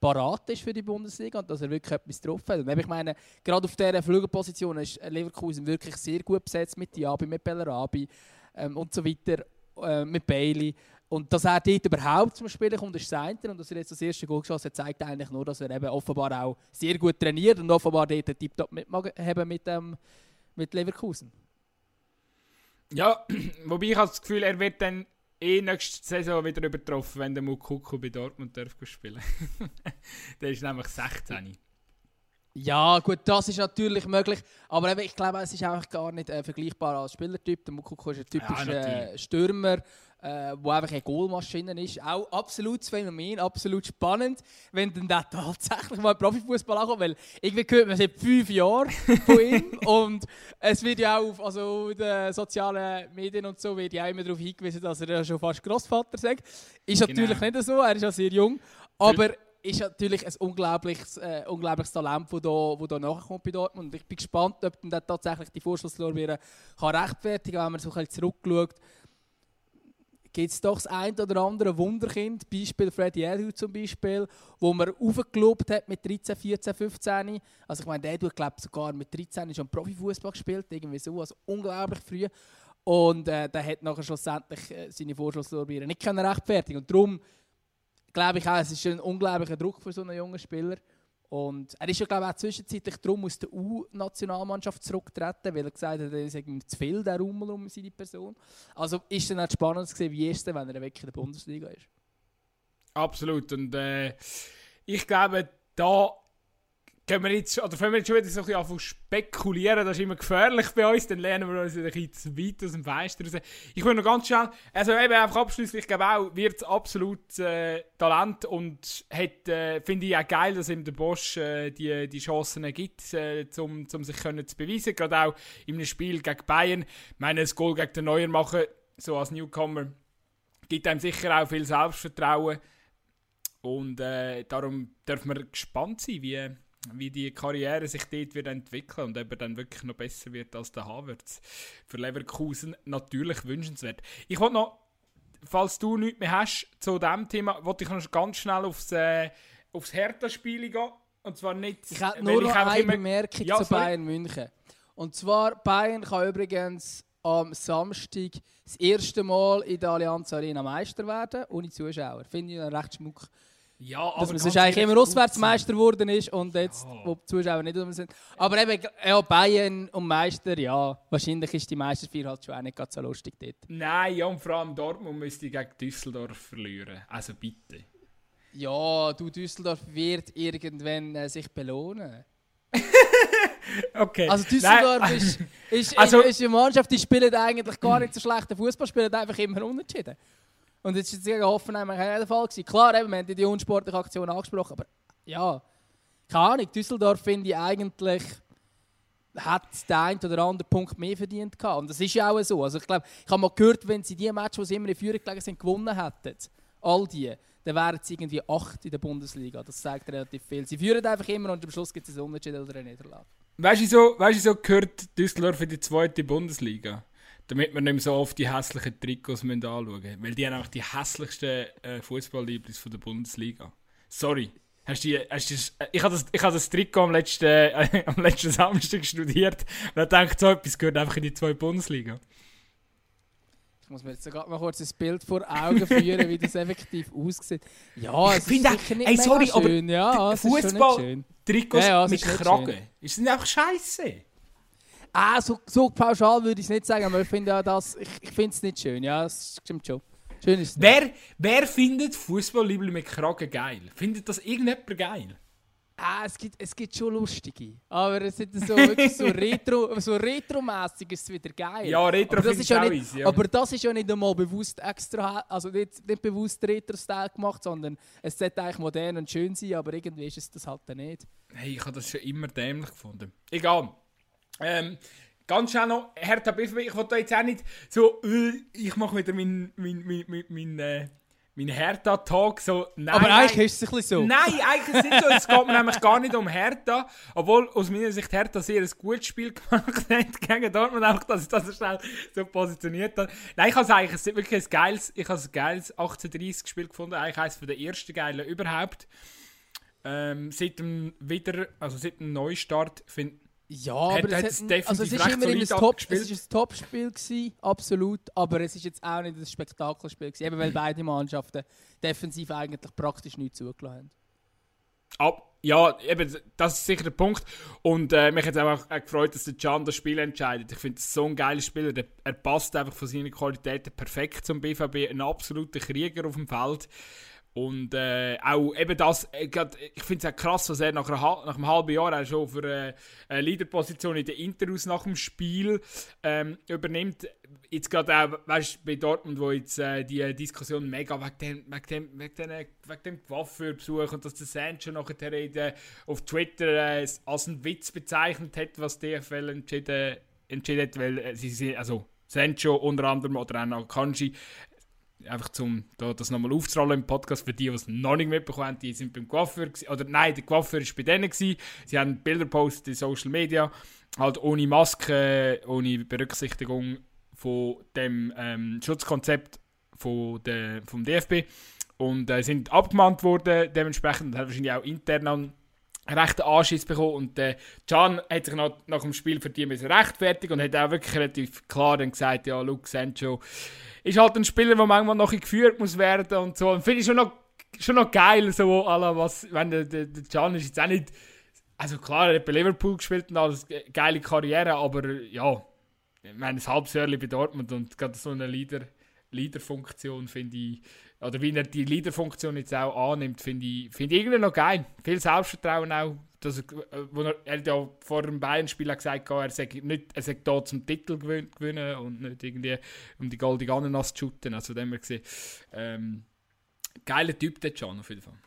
parat ist für die Bundesliga und dass er wirklich etwas drauf hat. Und ich meine, gerade auf dieser Flügelposition ist Leverkusen wirklich sehr gut besetzt mit Diaby, mit Bellarabi ähm, und so weiter, äh, mit Bailey. Und dass er dort überhaupt zum Spielen kommt, ist das und dass er jetzt das erste Goal geschossen hat, zeigt eigentlich nur, dass er eben offenbar auch sehr gut trainiert und offenbar dort Tipptopp mitmachen mit, ähm, mit Leverkusen. Ja, wobei ich habe das Gefühl, er wird dann eh nächste Saison wieder übertroffen, wenn der Mukoko bei Dortmund darf spielen Der ist nämlich 16. Ja, gut, das ist natürlich möglich. Aber eben, ich glaube, es ist einfach gar nicht äh, vergleichbar als Spielertyp. Der Mukoko ist ein typischer ja, äh, Stürmer äh, wo einfach eine Goalmaschine ist. Auch absolutes Phänomen, absolut spannend, wenn dann der tatsächlich mal Profifußball ankommt, weil irgendwie gehört man seit fünf Jahren von ihm und es wird ja auch auf also den sozialen Medien und so wird ja auch immer darauf hingewiesen, dass er ja schon fast Großvater sagt. Ist genau. natürlich nicht so, er ist ja sehr jung, aber ist natürlich ein unglaubliches, äh, unglaubliches Talent, das da, wo da nachkommt bei Dortmund. Und ich bin gespannt, ob dann tatsächlich die Vorschusslorbeeren rechtfertigen kann, wenn man so ein zurückschaut gibt es doch das ein oder andere Wunderkind, Beispiel Freddy Elhu zum Beispiel, wo man aufgelobt hat mit 13, 14, 15. Also ich meine, der hat, glaube sogar mit 13 schon Profifußball gespielt, irgendwie so, also unglaublich früh. Und äh, der hat nachher schlussendlich äh, seine Vorschusslorbeeren nicht können rechtfertigen Und darum glaube ich auch, es ist ein unglaublicher Druck für so einen jungen Spieler. Und er ist ja, glaube ich, auch zwischenzeitlich darum aus der U-Nationalmannschaft zurückgetreten, weil er gesagt hat, er sei zu viel der Rummel um seine Person. Also ist dann auch spannend zu sehen, wie ist es, wenn er wirklich in der Bundesliga ist. Absolut. Und äh, ich glaube, da können wir jetzt, oder wenn wir jetzt schon wieder so ein bisschen spekulieren, das ist immer gefährlich bei uns, dann lernen wir uns ein bisschen zu weit aus dem Fenster raus. Ich will noch ganz schnell, also eben einfach abschließend, ich glaube auch, wird absolut äh, Talent und äh, finde ich auch geil, dass ihm der Bosch äh, die, die Chancen gibt, äh, um, um sich können zu beweisen, gerade auch in einem Spiel gegen Bayern. Ich meine, das Goal gegen den Neuer machen, so als Newcomer, gibt einem sicher auch viel Selbstvertrauen und äh, darum dürfen wir gespannt sein, wie wie die Karriere sich dort wird entwickeln und ob er dann wirklich noch besser wird als der Havertz. Für Leverkusen natürlich wünschenswert. Ich wollte noch, falls du nichts mehr hast zu diesem Thema, wollte ich noch ganz schnell aufs, äh, aufs Hertha-Spiel gehen. Und zwar nicht... Ich habe nur noch eine immer... Bemerkung ja, zu Bayern München. Und zwar, Bayern kann übrigens am Samstag das erste Mal in der Allianz Arena Meister werden, ohne Zuschauer. Finde ich recht schmuck. Ja, dass man sonst eigentlich immer Auswärtsmeister geworden ist und jetzt, ja. wo die Zuschauer nicht sind. Aber eben, ja, Bayern und Meister, ja, wahrscheinlich ist die Meisterfeier halt schon auch nicht so lustig dort. Nein, ja, und vor allem Dortmund müsste gegen Düsseldorf verlieren. Also bitte. Ja, du, Düsseldorf wird irgendwann äh, sich belohnen. okay. Also Düsseldorf ist, ist, also, ist, eine Mannschaft, die spielt eigentlich gar nicht so schlechten Fußball, spielt einfach immer unentschieden. Und jetzt ist es gegen Hoffenheim kein der Fall gewesen. Klar, eben, wir haben die unsportliche Aktion angesprochen, aber ja, keine Ahnung. Düsseldorf finde ich eigentlich hat den einen oder anderen Punkt mehr verdient gehabt. Und das ist ja auch so. Also ich glaube, ich habe mal gehört, wenn sie die Matches, wo sie immer in Führung gelegen sind, gewonnen hätten, all die, dann wären sie irgendwie acht in der Bundesliga. Das zeigt relativ viel. Sie führen einfach immer und am Schluss gibt es ein Unentschieden oder eine Niederlage. weißt du, so, weißt du, so gehört Düsseldorf in die zweite Bundesliga? Damit wir nicht mehr so oft die hässlichen Trikots müssen anschauen müssen. Weil die haben einfach die hässlichsten äh, Fußballlibris der Bundesliga. Sorry. Hast du, hast du, ich habe das, ich hab das Trikot am letzten, äh, am letzten Samstag studiert und habe gedacht, so etwas gehört einfach in die zwei Bundesliga. Ich muss mir jetzt gerade mal kurz ein Bild vor Augen führen, wie das effektiv aussieht. Ja, es ist sicher nicht ey, sorry, schön. Ja, Fußball-Trikots ja, ja, mit Kragen. Ist das einfach scheiße? Ah, so, so pauschal würde ich es nicht sagen, aber ich finde ja das, ich, ich finde es nicht schön. Ja, das stimmt schon. Schön ist wer, wer findet Fußballlibel mit Kragen geil? Findet das irgendjemand geil? Ah, es gibt, es gibt schon lustige. Aber es ist so, wirklich so retro, so retromäßig ist es wieder geil. Ja, retro aber das ist ja nicht, easy, ja. Aber das ist ja nicht einmal bewusst extra, also nicht, nicht bewusst Retro-Style gemacht, sondern es sollte eigentlich modern und schön sein, aber irgendwie ist es das halt nicht. Hey, ich habe das schon immer dämlich gefunden. Egal. Ähm, Ganz schnell noch, Hertha BVB, ich wollte jetzt auch nicht so, äh, ich mache wieder meinen mein, mein, mein, mein, äh, mein Hertha-Talk so. Nein, Aber eigentlich nein, ist es ein bisschen so. Nein, eigentlich ist es nicht so. Es geht mir nämlich gar nicht um Hertha. Obwohl aus meiner Sicht Hertha sehr ein gutes Spiel gemacht hat gegen Dortmund, einfach, dass ich das so schnell so positioniert habe. Nein, ich habe es eigentlich wirklich ein geiles, ich habe ein geiles 1830 Spiel gefunden. Eigentlich eines der ersten geilen überhaupt. Ähm, seit dem wieder, also seit dem Neustart, finde ja, aber hat, es, hat, also es ist immer ein Top, es ist ein Topspiel gewesen, absolut, aber es ist jetzt auch nicht ein Spektakelspiel gewesen, eben weil beide Mannschaften defensiv eigentlich praktisch nichts zugelassen haben. Ab, ja, eben, das ist sicher der Punkt. Und äh, mich hat es auch gefreut, dass der Can das Spiel entscheidet. Ich finde es so ein geiler Spieler. Der, er passt einfach von seinen Qualitäten perfekt zum BVB. Ein absoluter Krieger auf dem Feld. Und äh, auch eben das, äh, ich finde es auch krass, was er nach, einer, nach einem halben Jahr auch schon für eine, eine Leaderposition in der Interus nach dem Spiel ähm, übernimmt. Jetzt gerade auch, weißt bei Dortmund, wo jetzt äh, die Diskussion mega wegen dem, dem, dem, dem Coiffeurbesuch und dass der Sancho nachher in, auf Twitter äh, als einen Witz bezeichnet hat, was DFL entschieden, entschieden hat, weil äh, sie sind, also Sancho unter anderem oder auch Kanji einfach zum da das nochmal aufzurollen im Podcast für die, die es noch nicht mitbekommen haben, die sind beim Coiffeur oder nein, der Coiffeur war bei denen gewesen. Sie haben Bilder gepostet in Social Media, halt ohne Maske, ohne Berücksichtigung von dem ähm, Schutzkonzept von der, vom DFB und äh, sind abgemahnt worden dementsprechend und haben wahrscheinlich auch intern einen rechten Anschiss bekommen und äh, Can hat sich nach, nach dem Spiel für die rechtfertigen und hat auch wirklich relativ klar dann gesagt, ja, Luke Sancho ist halt ein Spieler, der manchmal noch geführt muss werden und so. Und finde ich schon noch, schon noch geil, so, alla, was, wenn der, der, der Can ist jetzt auch nicht, also klar, er hat bei Liverpool gespielt und alles, geile Karriere, aber ja, ich meine, ein halbes Jahr bei Dortmund und gerade so eine Leader, Leaderfunktion finde ich, oder wie er die Leaderfunktion jetzt auch annimmt, finde ich, find ich irgendwie noch geil. Viel Selbstvertrauen auch. Dass er, äh, wo er, er hat ja vor dem Bayern-Spiel gesagt, er sei nicht, er sei da zum Titel gewinnen und nicht irgendwie um die goldige Ananas zu shooten. Also dem wir gesehen, ähm, geiler Typ der Can auf jeden Fall.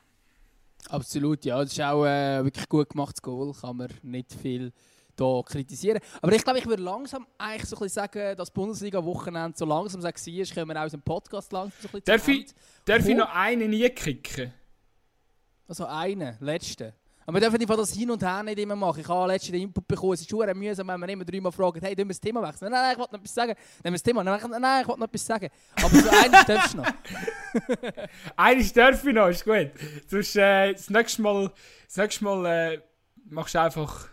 Absolut, ja. Das ist auch äh, wirklich gut gemachtes Goal, kann man nicht viel da kritisieren. Aber ich glaube, ich würde langsam eigentlich so ein bisschen sagen, dass Bundesliga-Wochenende so langsam war, können wir aus dem Podcast langsam so ein bisschen Darf, ich, darf ich noch einen nie kicken? Also einen, letzten. Aber wir dürfen das hin und her nicht immer machen. Ich habe letztens den Input bekommen, es ist schon mühsam, wenn man immer dreimal fragt, hey, dürfen wir das Thema wechseln? Nein, nein, ich wollte noch etwas sagen. Nehmen wir das Thema? Nein, nein, ich wollte noch etwas sagen. Aber so eines darfst du noch. eines darf ich noch, ist gut. Sonst, äh, das nächste Mal, das nächste Mal äh, machst du einfach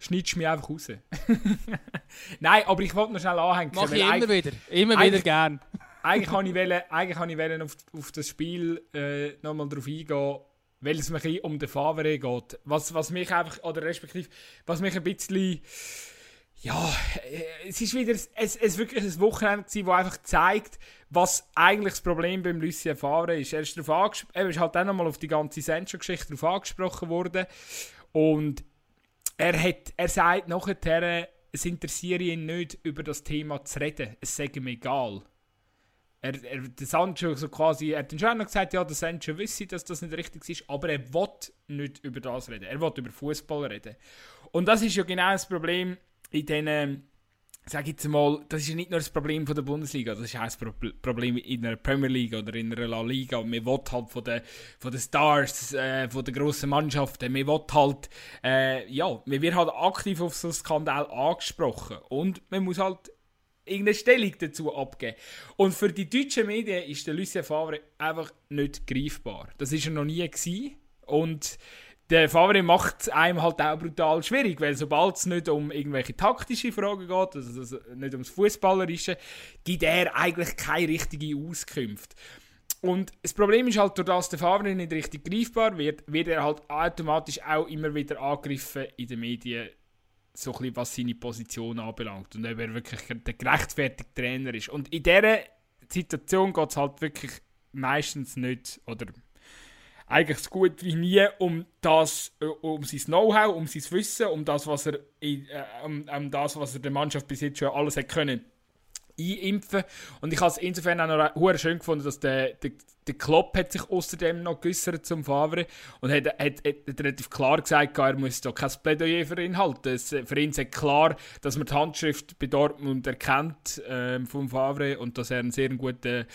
schneidest du mich einfach raus. Nein, aber ich wollte noch schnell anhängen. Mach ich immer wieder. Immer wieder gern. eigentlich wollte ich, wollen, eigentlich ich wollen auf, auf das Spiel äh, nochmal drauf eingehen, weil es mir um den Favre geht. Was, was mich einfach, oder respektive, was mich ein bisschen... Ja, äh, es ist wieder es, es wirklich ein Wochenende gewesen, wo einfach zeigt, was eigentlich das Problem beim Lucien Favre ist. Er ist, darauf er ist halt dann nochmal auf die ganze Sancho-Geschichte angesprochen worden und er, hat, er sagt nachher, es interessiert ihn nicht, über das Thema zu reden. Es sei ihm egal. Er, er, der Sancho so quasi, er hat dann schon noch gesagt, ja, der Sancho wisse, dass das nicht richtig ist, aber er will nicht über das reden. Er will über Fußball reden. Und das ist ja genau das Problem in diesen sag jetzt mal, das ist ja nicht nur das Problem von der Bundesliga, das ist auch das Pro Problem in der Premier League oder in der La Liga. Man will halt von den, von den Stars, äh, von den grossen Mannschaften, man will halt, äh, ja, man wird halt aktiv auf so einen Skandal angesprochen und man muss halt irgendeine Stellung dazu abgeben. Und für die deutschen Medien ist der Lucien Favre einfach nicht greifbar. Das ist er noch nie gewesen. und der Favre macht es einem halt auch brutal schwierig, weil sobald es nicht um irgendwelche taktische Fragen geht, also, also nicht ums Fußballerische, gibt er eigentlich keine richtige Auskünfte. Und das Problem ist halt, dass der Favre nicht richtig greifbar wird, wird er halt automatisch auch immer wieder angegriffen in den Medien, so bisschen, was seine Position anbelangt und ob er wirklich der gerechtfertigte Trainer ist. Und in dieser Situation geht es halt wirklich meistens nicht, oder eigentlich so gut wie nie um das, äh, um sein Know-how, um sein Wissen, um das, was er, äh, um, um, das, was er der Mannschaft bis jetzt schon alles hat können einimpfen. Und ich habe es insofern auch noch schön gefunden, dass der, der, der Klopp hat sich außerdem noch geäußert zum Favre und hat, hat, hat, hat relativ klar gesagt, er muss da kein Plädoyer für ihn halten. Es, für ihn ist klar, dass man die Handschrift bei Dortmund erkennt ähm, vom Favre und dass er einen sehr guten,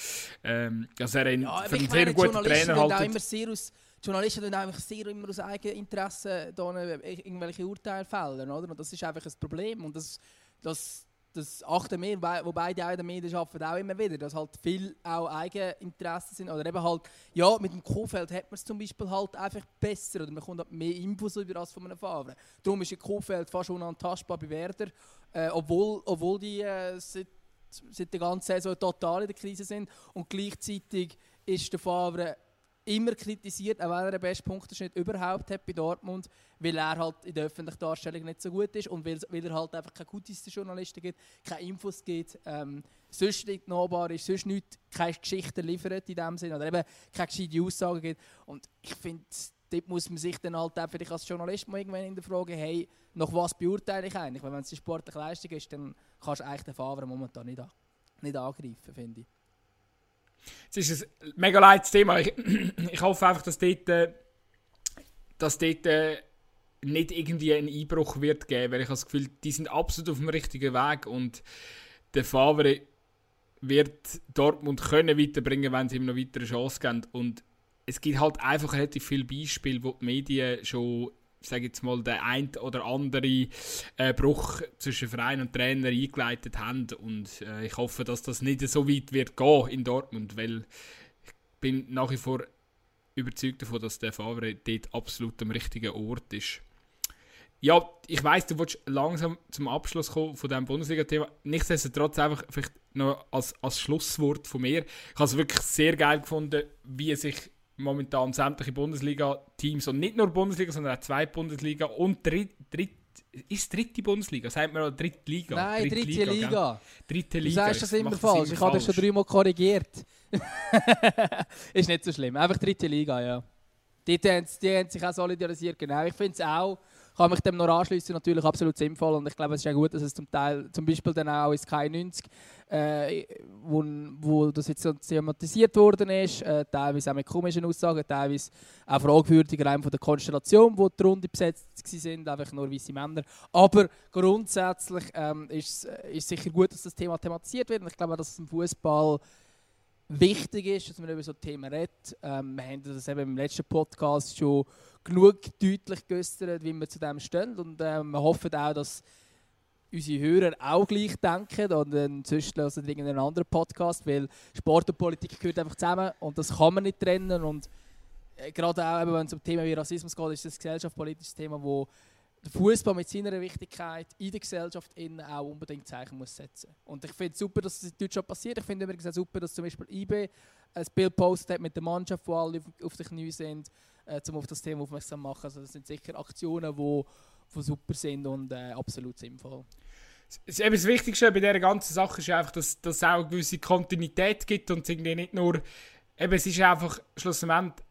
ähm, dass er einen, ja, für einen sehr guten Trainer haltet. Journalisten tun einfach sehr immer aus Eigeninteresse irgendwelche Urteile fällen, oder? Und das ist einfach ein Problem und das, das das achten wir, wobei die auch Medien arbeiten auch immer wieder, dass halt viel auch Eigeninteressen sind. Oder eben halt, ja, mit dem Kofeld hat man es zum Beispiel halt einfach besser oder man kommt halt mehr Infos über das von einem Fahrer. Darum ist der Kofeld fast unantastbar bei Werder, äh, obwohl, obwohl die äh, seit, seit der ganzen Saison total in der Krise sind und gleichzeitig ist der Fahrer immer kritisiert, auch wenn er den besten Punkteschnitt überhaupt hat bei Dortmund, weil er halt in der öffentlichen Darstellung nicht so gut ist und weil, weil er halt einfach keine guten Journalisten gibt, keine Infos gibt, ähm, sonst nicht nahbar ist, sonst nicht, keine Geschichten liefert in dem Sinne oder eben keine gescheite Aussagen gibt. Und ich finde, dort muss man sich dann halt auch vielleicht als Journalist mal irgendwann in der Frage, hey, nach was beurteile ich eigentlich? Weil wenn es die sportliche Leistung ist, dann kannst du eigentlich den Fahrer momentan nicht, an, nicht angreifen, finde ich. Es ist ein mega leides Thema. Ich, ich hoffe einfach, dass dort, äh, dass dort äh, nicht irgendwie ein Einbruch wird geben, weil ich habe das Gefühl, die sind absolut auf dem richtigen Weg und der Favre wird Dortmund können weiterbringen, wenn sie ihm noch weitere Chance geben. Und es gibt halt einfach relativ viele Beispiele, wo die Medien schon sage jetzt mal, der ein oder andere äh, Bruch zwischen Verein und Trainer eingeleitet haben. Und äh, ich hoffe, dass das nicht so weit wird gehen in Dortmund, weil ich bin nach wie vor überzeugt davon, dass der Favre dort absolut am richtigen Ort ist. Ja, ich weiß, du willst langsam zum Abschluss kommen von diesem Bundesliga-Thema. Nichtsdestotrotz einfach vielleicht noch als, als Schlusswort von mir. Ich habe es wirklich sehr geil gefunden, wie sich momentan sämtliche Bundesliga-Teams und nicht nur Bundesliga, sondern auch zwei Bundesliga und dritt, dritt ist dritte Bundesliga? Sagt man auch dritte Liga? Nein, dritte, dritte Liga. Liga. Dritte Liga. Du sagst das immer falsch. Ich habe das schon dreimal korrigiert. ist nicht so schlimm. Einfach dritte Liga, ja. Die, die, die haben sich auch solidarisiert, genau. Ich finde es auch kann mich dem noch anschließen, natürlich absolut sinnvoll. Und ich glaube, es ist ja gut, dass es zum Teil, zum Beispiel dann auch in Sky 90, äh, wo, wo das jetzt so thematisiert worden ist, äh, teilweise auch mit komischen Aussagen, teilweise auch fragwürdiger von der Konstellation, wo die Runde besetzt sind, einfach nur weiße Männer. Aber grundsätzlich ähm, ist es sicher gut, dass das Thema thematisiert wird. Und ich glaube, dass es im Fußball wichtig ist, dass man über so Themen redet. Ähm, wir haben das eben im letzten Podcast schon genug deutlich geäußert, wie wir zu dem stehen. Und ähm, wir hoffen auch, dass unsere Hörer auch gleich denken und dann sonst hören irgendeinen anderen Podcast, weil Sport und Politik gehört einfach zusammen und das kann man nicht trennen. Und äh, gerade auch, wenn es um Themen wie Rassismus geht, ist das ein gesellschaftspolitisches Thema, wo der Fußball mit seiner Wichtigkeit in der Gesellschaft auch unbedingt Zeichen muss setzen Und ich finde es super, dass es in Deutschland passiert. Ich finde übrigens auch super, dass zum Beispiel IB ein Bild postet hat mit der Mannschaft, wo alle auf, auf den Knie sind, äh, um auf das Thema aufmerksam zu machen. Also das sind sicher Aktionen, die wo, wo super sind und äh, absolut sinnvoll. Das, das Wichtigste bei dieser ganzen Sache ist einfach, dass, es auch eine gewisse Kontinuität gibt und irgendwie nicht nur eben, es ist einfach schlussendlich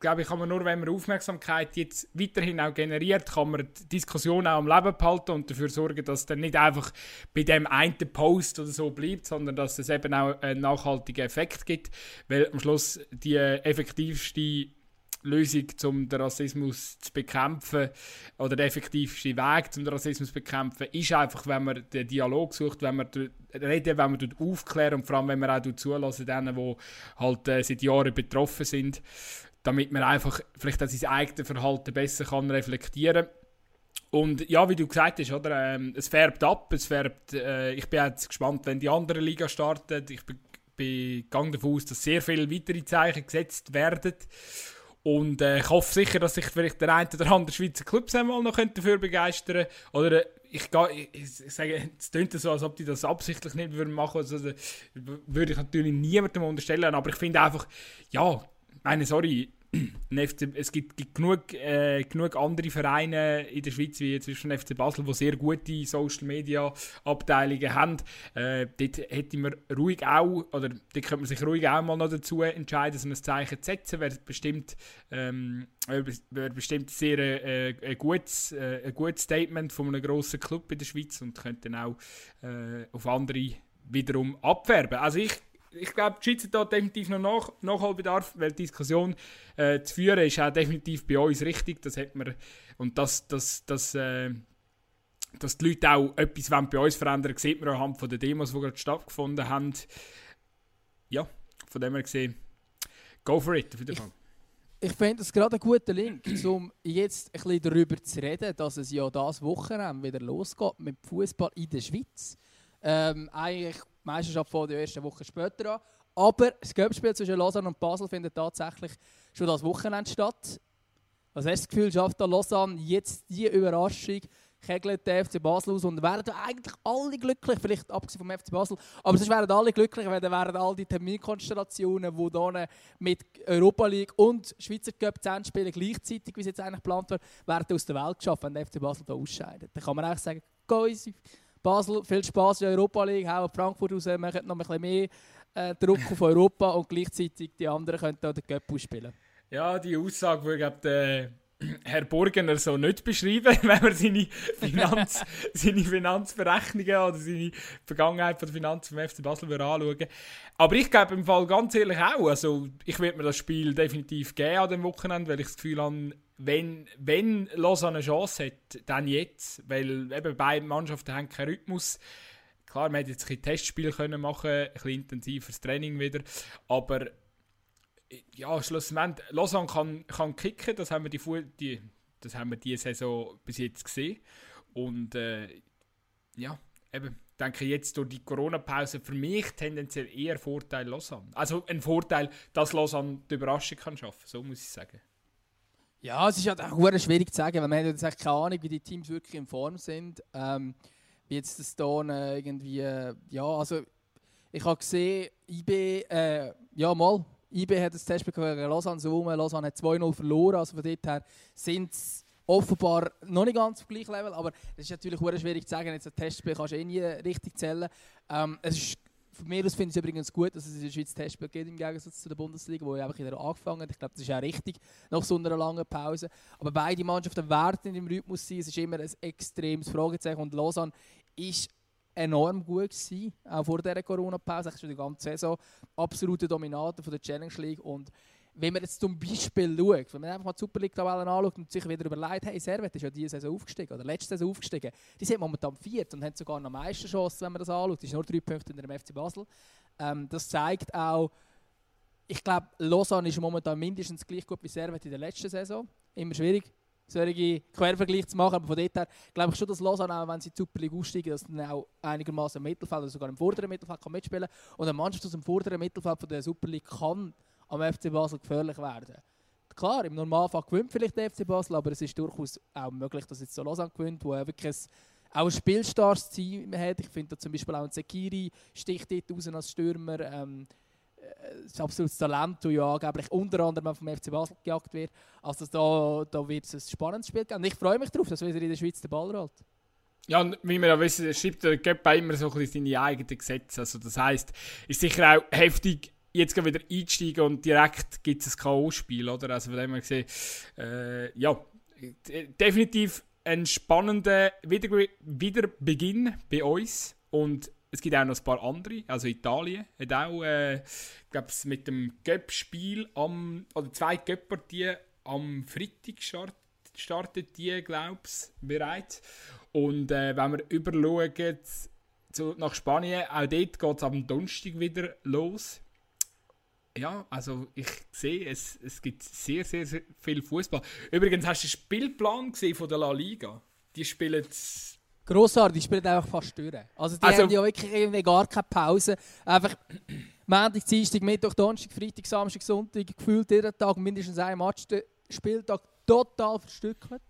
glaube ich, kann man nur, wenn man Aufmerksamkeit jetzt weiterhin auch generiert, kann man die Diskussion auch am Leben behalten und dafür sorgen, dass es dann nicht einfach bei dem einen Post oder so bleibt, sondern dass es eben auch einen nachhaltigen Effekt gibt, weil am Schluss die effektivste Lösung, um den Rassismus zu bekämpfen oder der effektivste Weg, um den Rassismus zu bekämpfen, ist einfach, wenn man den Dialog sucht, wenn man reden, wenn man aufklären und vor allem, wenn man auch zulassen, denen, die halt äh, seit Jahren betroffen sind, damit man einfach vielleicht auch sein eigenes Verhalten besser kann reflektieren kann. Und ja, wie du gesagt hast, oder, ähm, es färbt ab, es färbt, äh, ich bin jetzt gespannt, wenn die andere Liga startet. Ich bin, bin davon aus, dass sehr viele weitere Zeichen gesetzt werden. Und äh, ich hoffe sicher, dass sich vielleicht der eine oder andere Schweizer Club einmal noch dafür begeistern könnte. Oder äh, ich, ich, ich, sage, es klingt so, als ob die das absichtlich nicht würden machen würden. Also, würde ich natürlich niemandem unterstellen. Aber ich finde einfach, ja, meine, sorry, es gibt, gibt genug, äh, genug andere Vereine in der Schweiz, wie zwischen FC Basel, die sehr gute Social Media Abteilungen haben. Äh, dort hätte man ruhig auch, oder dort könnte man sich ruhig auch mal noch dazu entscheiden, so ein Zeichen zu setzen. Wäre bestimmt, ähm, wäre bestimmt sehr äh, ein, gutes, äh, ein gutes Statement von einem grossen Club in der Schweiz und könnte dann auch äh, auf andere wiederum abwerben. Also ich ich glaube, die Schweiz hat da definitiv noch Nach Nachholbedarf, weil die Diskussion äh, zu führen ist auch definitiv bei uns richtig. Das hat man, und dass, dass, dass, äh, dass die Leute auch etwas bei uns verändern sieht man anhand von den Demos, die gerade stattgefunden haben. Ja, von dem her gesehen, go for it, auf jeden Fall. Ich, ich finde das gerade ein guter Link, um jetzt ein bisschen darüber zu reden, dass es ja das Wochenende wieder losgeht mit Fußball in der Schweiz. Ähm, eigentlich die Meisterschaft vor der ersten Woche später an. Aber das Göppspiel zwischen Lausanne und Basel findet tatsächlich schon das Wochenende statt. Was hast du das Gefühl, schafft da Lausanne jetzt die Überraschung, kegelt der FC Basel aus und wären eigentlich alle glücklich, vielleicht abgesehen vom FC Basel, aber sonst wären alle glücklich, weil dann wären all die Terminkonstellationen, die hier mit Europa League und Schweizer Cup 10 Spiele gleichzeitig, wie es jetzt eigentlich geplant wird, werden aus der Welt geschafft, wenn der FC Basel hier ausscheidet. Dann kann man eigentlich sagen, Guys, Basel, viel Spaß in der Europa League, hauen Frankfurt raus, machen noch ein bisschen mehr äh, Druck auf Europa und gleichzeitig die anderen können auch den Cup ausspielen. Ja, die Aussage würde der Herr Burgener so nicht beschreiben, wenn man seine, Finanz, seine Finanzberechnungen oder seine Vergangenheit von der Finanzen vom FC Basel anschauen Aber ich glaube im Fall ganz ehrlich auch, also ich würde mir das Spiel definitiv geben an dem Wochenende, weil ich das Gefühl habe, wenn, wenn Lausanne eine Chance hat, dann jetzt. Weil eben beide Mannschaften haben keinen Rhythmus. Klar, man hätte jetzt ein Testspiel können machen ein bisschen intensiveres Training wieder. Aber ja, schlussendlich, Lausanne kann, kann kicken, das haben wir die, die, das haben wir diese Saison bis jetzt gesehen. Und äh, ja, eben, denke jetzt durch die Corona-Pause für mich tendenziell eher Vorteil Lausanne. Also ein Vorteil, dass Lausanne die Überraschung kann schaffen, so muss ich sagen. Ja, es ist halt auch schwierig zu sagen, weil man hat jetzt keine Ahnung, wie die Teams wirklich in Form sind. Ähm, wie jetzt das hier äh, irgendwie, äh, ja, also ich habe gesehen, IB, äh, ja mal, IB hat das Testspiel gegen Lausanne so Lausanne hat 2-0 verloren, also von dort her sind es offenbar noch nicht ganz auf gleichem Level, aber es ist natürlich schwierig zu sagen, jetzt ein Testspiel kannst du eh nie richtig zählen. Ähm, es ist von mir aus finde ich es übrigens gut, dass es in der Schweiz Testspiel gibt, im Gegensatz zu der Bundesliga, wo ja einfach wieder angefangen hat. Ich glaube, das ist auch richtig, nach so einer langen Pause. Aber beide Mannschaften werden im Rhythmus sein. Es ist immer ein extremes Fragezeichen. Und Lausanne ist enorm gut gewesen, auch vor dieser Corona-Pause, schon die ganze Saison. Absolute Dominator von der Challenge League und wenn man jetzt zum Beispiel schaut, wenn man einfach mal die Super League-Tabellen anschaut und sich wieder überlegt, hey, Servet ist ja diese Saison aufgestiegen oder letzte Saison aufgestiegen, die sind momentan viert und haben sogar noch meiste Chancen, wenn man das anschaut. Das ist nur drei Punkte in der FC Basel. Ähm, das zeigt auch, ich glaube, Lausanne ist momentan mindestens gleich gut wie Servet in der letzten Saison. Immer schwierig, solche Quervergleiche zu machen, aber von dort her glaube ich schon, dass Lausanne, auch wenn sie in die Super aussteigen, dass dann auch einigermaßen im Mittelfeld oder sogar im vorderen Mittelfeld kann mitspielen kann. Und eine Mannschaft aus dem vorderen Mittelfeld von der Super League kann am FC Basel gefährlich werden. Klar, im Normalfall gewinnt vielleicht der FC Basel, aber es ist durchaus auch möglich, dass jetzt so Lausanne gewinnt, wo er wirklich ein, auch ein spielstarkes Team hat. Ich finde zum Beispiel auch ein Sekiri sticht dort raus als Stürmer. Ähm, äh, das absolutes Talent, das ja angeblich unter anderem vom FC Basel gejagt wird. Also da, da wird es ein spannendes Spiel geben. Und ich freue mich darauf, dass wieder in der Schweiz der Ball rollt. Ja, und wie wir ja wissen, schreibt der Göppa immer so ein bisschen seine eigenen Gesetze. Also das heisst, ist sicher auch heftig jetzt wieder einsteigen und direkt gibt es ein K.O.-Spiel, oder? Also von dem her gesehen, äh, ja, definitiv ein spannender wieder Wiederbeginn bei uns und es gibt auch noch ein paar andere, also Italien hat auch, äh, glaube mit dem Göpp-Spiel am, oder zwei Göpp-Partien am Freitag start, startet die, glaube ich, bereits. Und äh, wenn wir überschauen zu, nach Spanien, auch dort geht es am Donnerstag wieder los. Ja, also ich sehe, es, es gibt sehr, sehr, sehr viel Fußball. Übrigens, hast du den Spielplan gesehen von der La Liga? Die spielen Grossartig, die spielen einfach fast durch. Also die also, haben ja wirklich irgendwie gar keine Pause. Einfach Montag, Dienstag, Mittwoch, Donnerstag, Freitag, Samstag, Sonntag, gefühlt jeden Tag mindestens ein Match. Spieltag total verstückelt.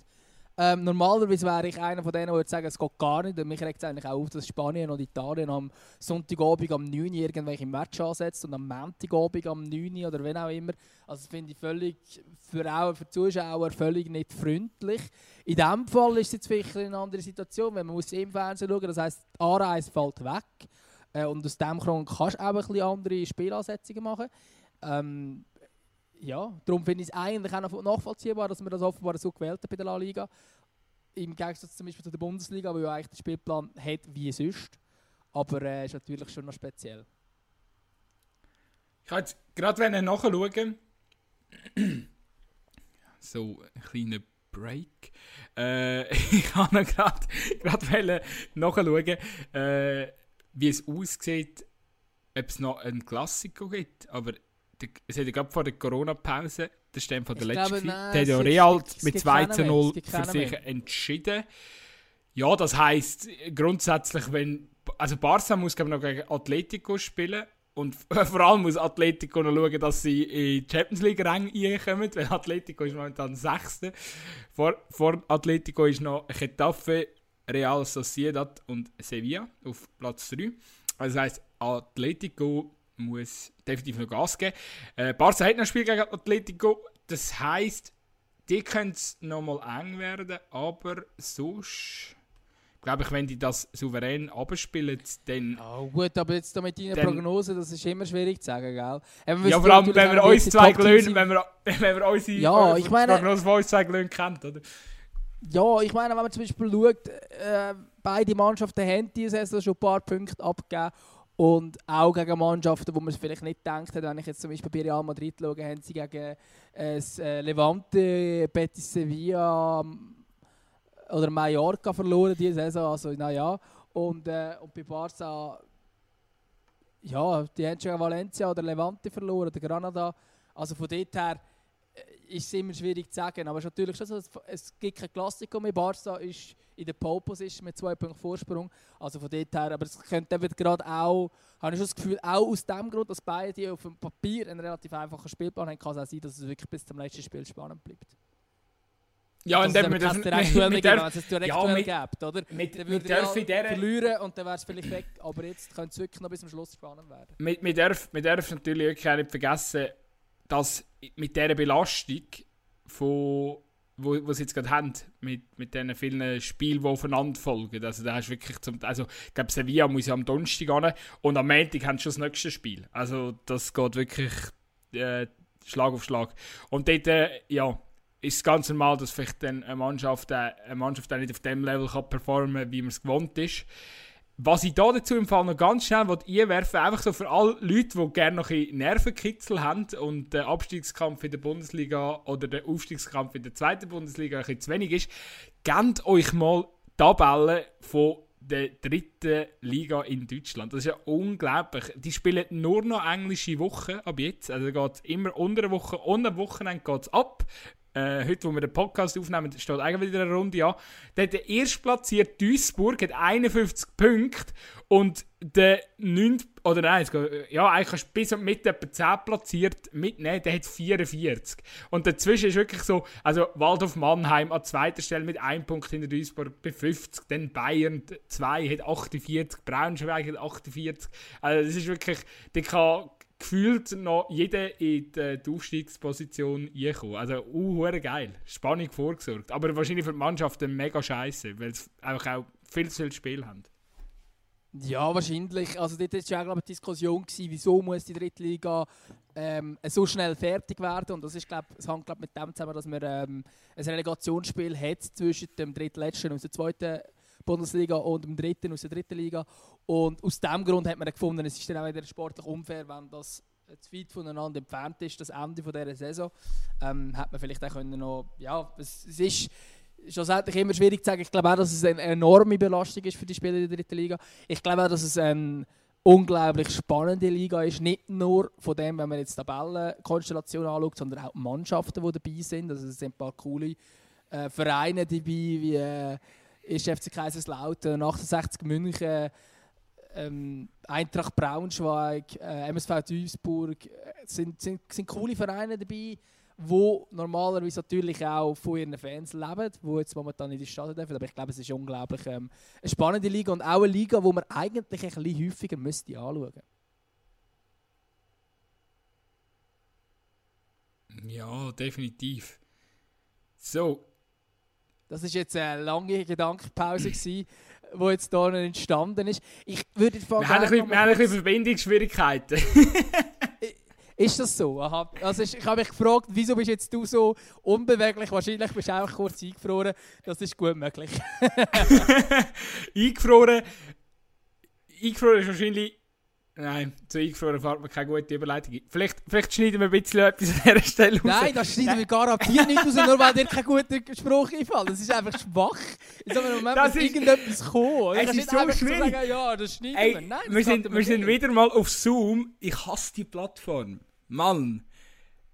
Ähm, normalerweise wäre ich einer von denen, der würde sagen, es geht gar nicht. Und mich regt es eigentlich auch auf, dass Spanien und Italien am Sonntagabend am 9 Uhr irgendwelche Match ansetzt und am Montagabend am 9 Uhr oder wenn auch immer. Also das finde ich völlig, für, auch, für Zuschauer völlig nicht freundlich. In diesem Fall ist es jetzt vielleicht eine andere Situation, wenn man muss im Fernsehen schauen das heisst, die Anreise fällt weg. Äh, und aus diesem Grund kannst du auch ein bisschen andere Spielansetzungen machen. Ähm, ja, darum finde ich es eigentlich auch nachvollziehbar, dass man das offenbar so gewählt hat bei der La Liga. Im Gegensatz zum Beispiel zu der Bundesliga, wo ja eigentlich den Spielplan hat wie sonst. Aber es äh, ist natürlich schon noch speziell. Ich kann jetzt gerade nachschauen. so, ein kleiner Break. Äh, ich kann noch gerade nachschauen, äh, wie es aussieht, ob es noch einen Klassiker gibt. Aber es hat ja gerade vor der Corona-Pause, der Stem von der letzten der hat ja Real mit 2 zu 0 für sich entschieden. Ja, das heisst grundsätzlich, wenn. Also Barca muss glaube noch gegen Atletico spielen. Und vor allem muss Atletico noch schauen, dass sie in die Champions League Rang reinkommen, weil Atletico ist momentan Sechste. Vor, vor Atletico ist noch Getafe, Real Sociedad und Sevilla auf Platz 3. Also das heisst, Atletico muss definitiv noch Gas geben. Äh, Barca hat noch ein Spiel gegen Atletico. Das heisst, die können es nochmal eng werden, aber sonst glaube ich, wenn die das souverän abspielen, dann... Oh, gut, aber jetzt mit deiner dann, Prognose, das ist immer schwierig zu sagen, gell? Ja, vor allem, wenn wir uns zwei Glöhnen, wenn wir, wenn wir unsere ja, ich meine, Prognose von uns zwei Glöhnen kennt, oder? Ja, ich meine, wenn man zum Beispiel schaut, äh, beide Mannschaften haben diese Saison schon ein paar Punkte abgegeben und auch gegen Mannschaften, wo man es vielleicht nicht denkt wenn ich jetzt zum Beispiel bei Real Madrid schaue, haben sie gegen äh, äh, Levante, Betis Sevilla ähm, oder Mallorca verloren diese Saison, also naja. Und, äh, und bei Barca, ja, die haben schon Valencia oder Levante verloren, oder Granada. Also von dort her ist es immer schwierig zu sagen. Aber es ist natürlich schon so, es gibt kein Klassiker mehr. Barca ist in der Pole Position mit zwei Punkten Vorsprung. Also von dort her, aber es könnte eben gerade auch, habe ich schon das Gefühl, auch aus dem Grund, dass beide auf dem Papier einen relativ einfachen Spielplan haben, kann es auch sein, dass es wirklich bis zum letzten Spiel spannend bleibt. Ja, und dann mit das direkt Duell geben, wenn es direkt ja, mit, gibt, oder? Mit, dann würde er verlieren und dann wäre es vielleicht weg, aber jetzt könnte es wirklich noch bis zum Schluss spannend werden. Wir, wir, dürfen, wir dürfen natürlich wirklich auch nicht vergessen, dass mit dieser Belastung von wo, wo sie jetzt gerade haben, mit, mit diesen vielen Spielen, die aufeinander folgen. Also, da hast wirklich zum, also, ich glaube, Sevilla muss ja am Donnerstag an und am Montag haben sie schon das nächste Spiel. Also, das geht wirklich äh, Schlag auf Schlag. Und dort, äh, ja, ist es ganz normal, dass vielleicht dann eine Mannschaft, äh, eine Mannschaft nicht auf dem Level kann performen kann, wie man es gewohnt ist. Was ich da dazu im Fall noch ganz schnell einwerfen einfach so für alle Leute, die gerne noch ein Nervenkitzel haben und der Abstiegskampf in der Bundesliga oder der Aufstiegskampf in der zweiten Bundesliga ein bisschen zu wenig ist, gebt euch mal Tabellen von der dritten Liga in Deutschland. Das ist ja unglaublich. Die spielen nur noch englische Wochen ab jetzt. Also geht es immer unter der Woche und am Wochenende geht es ab. Äh, heute, wo wir den Podcast aufnehmen, steht eigentlich wieder eine Runde an. Der, der erstplatzierte Duisburg hat 51 Punkte und der 9. oder nein, ja, eigentlich bis und mit etwa 10 platziert mitnehmen, der hat 44. Und dazwischen ist wirklich so, also Waldhof Mannheim an zweiter Stelle mit 1 Punkt in der Duisburg bei 50, dann Bayern 2 hat 48, Braunschweig hat 48. Also das ist wirklich, der kann gefühlt noch jeder in die Aufstiegsposition reinkommen. Also, uh, geil. Spannung vorgesorgt. Aber wahrscheinlich für die Mannschaft mega scheiße, weil sie einfach auch viel zu viel Spiel haben. Ja, wahrscheinlich. Also dort war ja glaube die Diskussion, gewesen, wieso muss die dritte Liga ähm, so schnell fertig werden. Und das ist, glaub, das hängt glaub, mit dem zusammen, dass man ähm, ein Relegationsspiel hat zwischen dem drittletzten und der zweiten Bundesliga und dem dritten aus der dritten Liga. Und aus diesem Grund hat man gefunden, es ist dann auch wieder sportlich unfair, wenn das zu weit voneinander entfernt ist, das Ende von dieser Saison, ähm, hat man vielleicht auch können noch, ja, es, es ist schlussendlich immer schwierig zu sagen. Ich glaube auch, dass es eine enorme Belastung ist für die Spieler in der dritten Liga. Ich glaube auch, dass es eine unglaublich spannende Liga ist. Nicht nur von dem, wenn man jetzt die Tabellenkonstellation anschaut, sondern auch die Mannschaften, die dabei sind. Also es sind ein paar coole äh, Vereine dabei, wie äh, ist FC Kaiserslautern, 68 München, ähm, Eintracht Braunschweig, äh, MSV Duisburg. Äh, sind, sind, sind coole Vereine dabei wo normalerweise natürlich auch von ihren Fans leben, die jetzt momentan in die Stadt dürfen. Aber ich glaube, es ist unglaublich ähm, eine spannende Liga und auch eine Liga, die man eigentlich ein bisschen häufiger müsste anschauen Ja, definitiv. So. Das ist jetzt eine lange Gedankenpause die jetzt hier entstanden ist. Ich würde wir haben ein bisschen, wir haben ein bisschen Verbindungsschwierigkeiten. Ist das so? Aha. Also ich habe mich gefragt, wieso bist jetzt du so unbeweglich? Wahrscheinlich bist du auch kurz eingefroren. Das ist gut möglich. eingefroren? Eingefroren ist wahrscheinlich... Nein, zu eingefroren fährt man keine gute Überleitung. Vielleicht, vielleicht schneiden wir ein bisschen etwas an dieser Stelle raus. Nein, das schneiden wir garantiert nicht raus, nur weil dir kein guter Spruch einfällt. Das ist einfach schwach. Haben wir im Moment das ist, irgendetwas kommen. Es ist so schwierig. Sagen, ja, das schneiden Ey, wir. Nein, wir sind, wir sind wieder mal auf Zoom. Ich hasse die Plattform. Mann.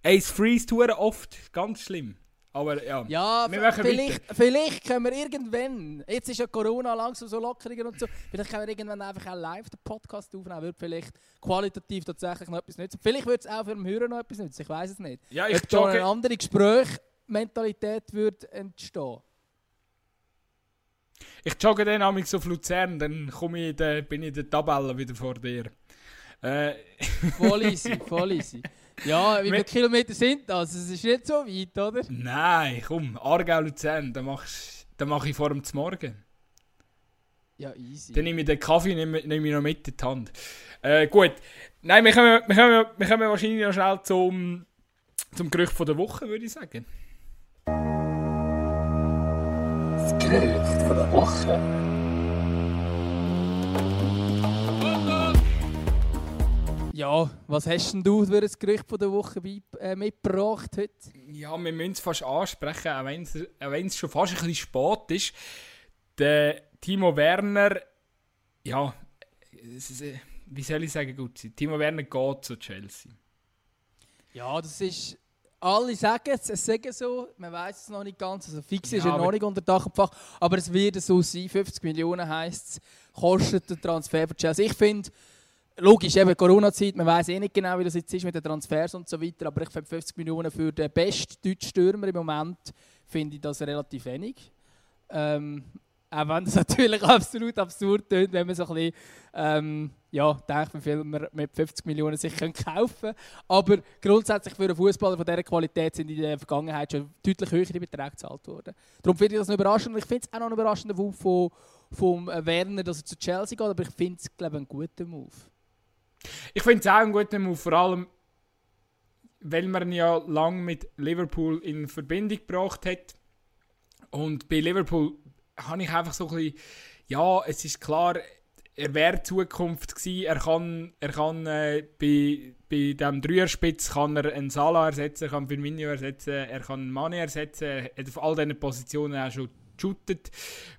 Ey, es freest oft. Ganz schlimm. Aber ja, ja vielleicht, vielleicht können wir irgendwann, jetzt ist ja Corona langsam so lockerer und so, vielleicht können wir irgendwann einfach auch live den Podcast aufnehmen, würde vielleicht qualitativ tatsächlich noch etwas nützen. Vielleicht würde es auch für den Hörer noch etwas nützen, ich weiß es nicht. Ja, ich Ob da eine andere Gesprächsmentalität würde entstehen. Ich jogge dann amix auf Luzern, dann komme ich de, bin ich in der Tabelle wieder vor dir. Äh. voll easy, voll easy. Ja, wie viele Kilometer sind das? Es ist nicht so weit, oder? Nein, komm, Aargau-Luzern, da mache mach ich vor dem Morgen. Ja, easy. Dann nehme ich den Kaffee nehme, nehme ich noch mit in die Hand. Äh, gut. Nein, wir kommen, wir, kommen, wir kommen wahrscheinlich noch schnell zum, zum Gerücht von der Woche, würde ich sagen. Das Gerücht von der Woche. Ja, was hast denn du für ein Gerücht von der Woche äh, mitgebracht heute? Ja, wir müssen es fast ansprechen, auch wenn es schon fast ein bisschen spät ist. Der Timo Werner, ja, äh, wie soll ich sagen, gut Timo Werner geht zu Chelsea. Ja, das ist alle sagen es, es sagen so, man weiß es noch nicht ganz, also fix ist ja, noch nicht unter Dach und Fach, aber es wird so sein, 50 Millionen heisst es, kostet der Transfer für Chelsea. Ich finde, logisch, eben Corona-Zeit, man weiß eh nicht genau, wie das jetzt ist mit den Transfers und so weiter, aber ich finde 50 Millionen für den besten deutschen Stürmer im Moment, finde ich das relativ wenig. Ähm, auch wenn das natürlich absolut absurd tönt, wenn man so ein bisschen, ähm, ja, denkt, wie viel man mit 50 Millionen sich kaufen können. Aber grundsätzlich für einen Fußballer von dieser Qualität sind in der Vergangenheit schon deutlich höhere Beträge gezahlt worden. Darum finde ich das noch überraschend. Ich finde es auch noch einen überraschenden Move von, von Werner, dass er zu Chelsea geht, aber ich finde es, glaube ich, einen guten Move. Ich finde es auch ein guter Move, vor allem, weil man ja lange mit Liverpool in Verbindung gebracht hat. Und bei Liverpool habe ich einfach so ein bisschen, ja, es ist klar, er wäre Zukunft gewesen. Er kann, er kann äh, bei, bei dem Dreierspitz kann er einen Salah ersetzen, er kann Firmino ersetzen, er kann Mane ersetzen, er hat auf all diesen Positionen auch schon geshootet.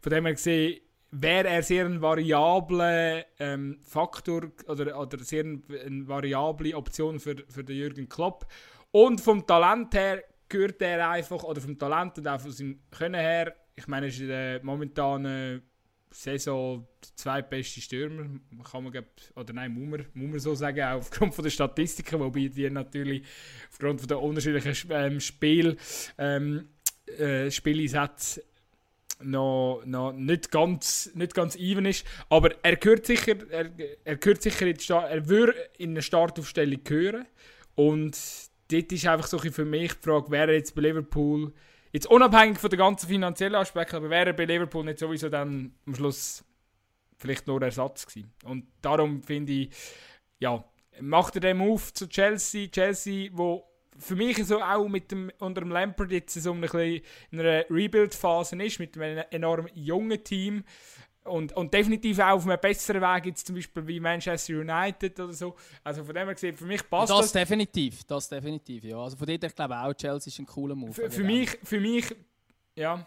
Von dem her gesehen, wäre er sehr ein variabler ähm, Faktor oder, oder sehr ein, eine variable Option für, für den Jürgen Klopp. Und vom Talent her gehört er einfach, oder vom Talent und auch von seinem Können her, ich meine, er ist in der momentanen Saison der zweitbeste Stürmer, kann man, oder nein, muss man, muss man so sagen, auch aufgrund von der Statistiken, wobei die natürlich aufgrund von der unterschiedlichen ähm, Spiel, ähm, äh, Spieleinsätze noch, noch nicht, ganz, nicht ganz even ist. Aber er gehört sicher, er, er gehört sicher in Start, er würde in eine Startaufstellung gehören. Und dort ist einfach so für mich die Frage, wäre jetzt bei Liverpool, jetzt unabhängig von den ganzen finanziellen Aspekten, aber wäre bei Liverpool nicht sowieso dann am Schluss vielleicht nur Ersatz gewesen. Und darum finde ich, ja, macht er den Move zu Chelsea, Chelsea, wo für mich so auch mit dem, unter dem Lampard jetzt so ein bisschen in einer Rebuild-Phase ist, mit einem enorm jungen Team. und, und definitiv auch auf einem besseren Weg, jetzt zum Beispiel wie Manchester United oder so. Also von dem her gesehen, für mich passt das. das. definitiv, das definitiv, ja. Also von dort her glaube ich auch, Chelsea ist ein cooler Move. Für, für mich, für mich, ja.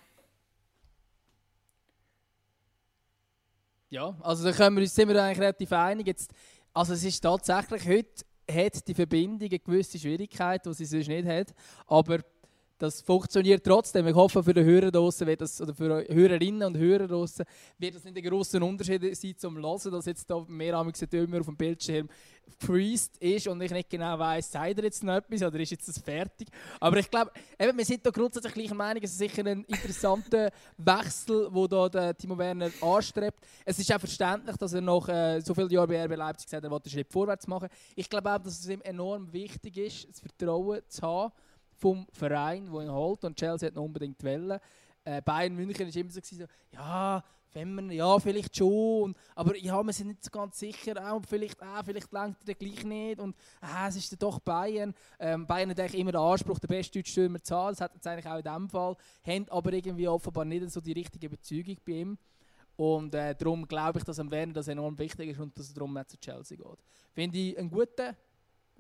Ja, also da können wir uns, sind wir eigentlich relativ einig. Jetzt, also es ist tatsächlich, heute hat die Verbindung eine gewisse Schwierigkeit, die sie sonst nicht hat. Aber das funktioniert trotzdem. Ich hoffe, für die Hörer draussen wird das, oder für Hörerinnen und Hörer draussen wird das nicht ein grosser Unterschied sein zum Hören, dass jetzt da mehr immer auf dem Bildschirm freezed ist und ich nicht genau weiss, sagt er jetzt noch etwas oder ist jetzt das fertig. Aber ich glaube, wir sind da grundsätzlich gleicher Meinung, es ist sicher ein interessanter Wechsel, den da der Timo Werner anstrebt. Es ist auch verständlich, dass er nach äh, so vielen Jahren bei RB Leipzig gesagt hat, er will einen Schritt vorwärts machen. Ich glaube auch, dass es ihm enorm wichtig ist, das Vertrauen zu haben vom Verein, der ihn holt. Und Chelsea hat ihn unbedingt wollen. Äh, Bayern München war immer so, so ja, wenn man, ja, vielleicht schon, aber ja, wir sind nicht so ganz sicher, auch, vielleicht, ah, vielleicht langt er gleich nicht und ah, es ist doch Bayern. Ähm, Bayern hat eigentlich immer den Anspruch, den besten deutschen Stürmer zu haben, das hat jetzt eigentlich auch in diesem Fall, haben aber irgendwie offenbar nicht so die richtige Überzeugung bei ihm. Und äh, darum glaube ich, dass am Werner das enorm wichtig ist und dass er darum nicht zu Chelsea geht. Finde ich einen guten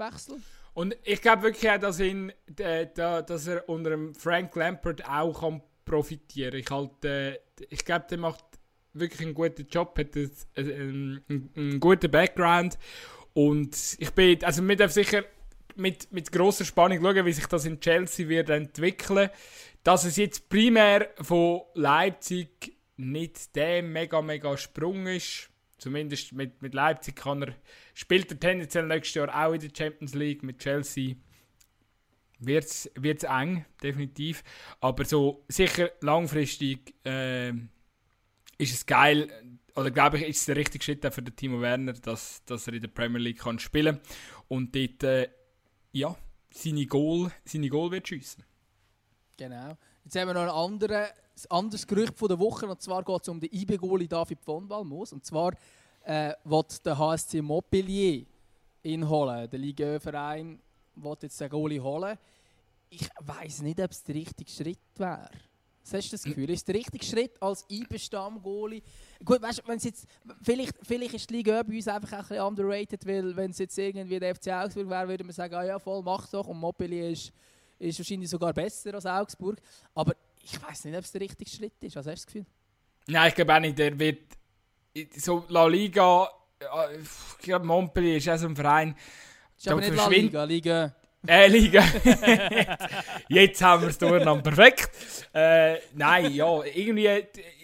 Wechsel. Und ich glaube wirklich auch, dass, ihn, äh, dass er unter dem Frank Lampard auch kann profitieren kann. Ich, halt, äh, ich glaube, der macht wirklich einen guten Job, hat einen, einen, einen, einen guten Background. Und ich bin, also wir dürfen sicher mit, mit grosser Spannung schauen, wie sich das in Chelsea wird entwickeln. Dass es jetzt primär von Leipzig nicht der mega, mega Sprung ist, Zumindest mit, mit Leipzig kann er, spielt er tendenziell nächstes Jahr auch in der Champions League. Mit Chelsea wird es eng, definitiv. Aber so sicher langfristig äh, ist es geil, oder glaube ich, ist es der richtige Schritt für den Timo Werner, dass, dass er in der Premier League kann spielen kann und dort äh, ja, seine Goal, seine Goal wird schiessen. Genau. Jetzt haben wir noch ein anderes Gerücht von der Woche, und zwar geht es um den IB-Goalie David von Balmos. Und zwar äh, wird der HSC Montpellier ihn holen. Der Liga-Verein will jetzt den Goalie holen. Ich weiß nicht, ob es der richtige Schritt wäre. Was hast du das Gefühl? Ist der richtige Schritt als IB-Stamm-Goalie? Gut, weißt du, jetzt, vielleicht, vielleicht ist die Liga bei uns einfach ein bisschen underrated, weil wenn es jetzt irgendwie der FC Augsburg wäre, würde man sagen, ah ja, voll, mach doch. Und Montpellier ist, ist wahrscheinlich sogar besser als Augsburg. Aber ich weiß nicht, ob es der richtige Schritt ist. Was hast du das Gefühl? Nein, ich glaube auch nicht. Der wird so La Liga, ich glaube Montpellier ist auch so ein Verein. Ist aber nicht La Liga, Liga. Äh, Liga. Jetzt haben wir es durcheinander. Perfekt. Äh, nein, ja, irgendwie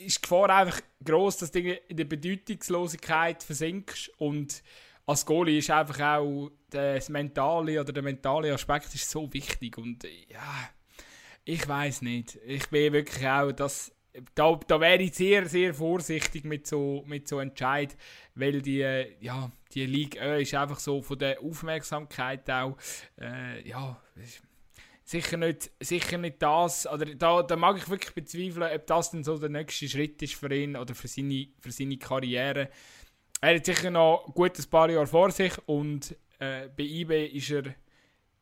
ist die Gefahr einfach groß, dass du in der Bedeutungslosigkeit versinkst und als Goalie ist einfach auch das mentale oder der mentale Aspekt ist so wichtig und ja, ich weiß nicht. Ich bin wirklich auch, das, da, da wäre ich sehr, sehr vorsichtig mit so, mit so Entscheid, weil die, ja, die Liga ist einfach so von der Aufmerksamkeit auch, äh, ja, sicher nicht, sicher nicht das, oder da, da mag ich wirklich bezweifeln, ob das dann so der nächste Schritt ist für ihn oder für seine, für seine Karriere. Er hat sicher noch ein gutes paar Jahre vor sich und äh, bei IB ist er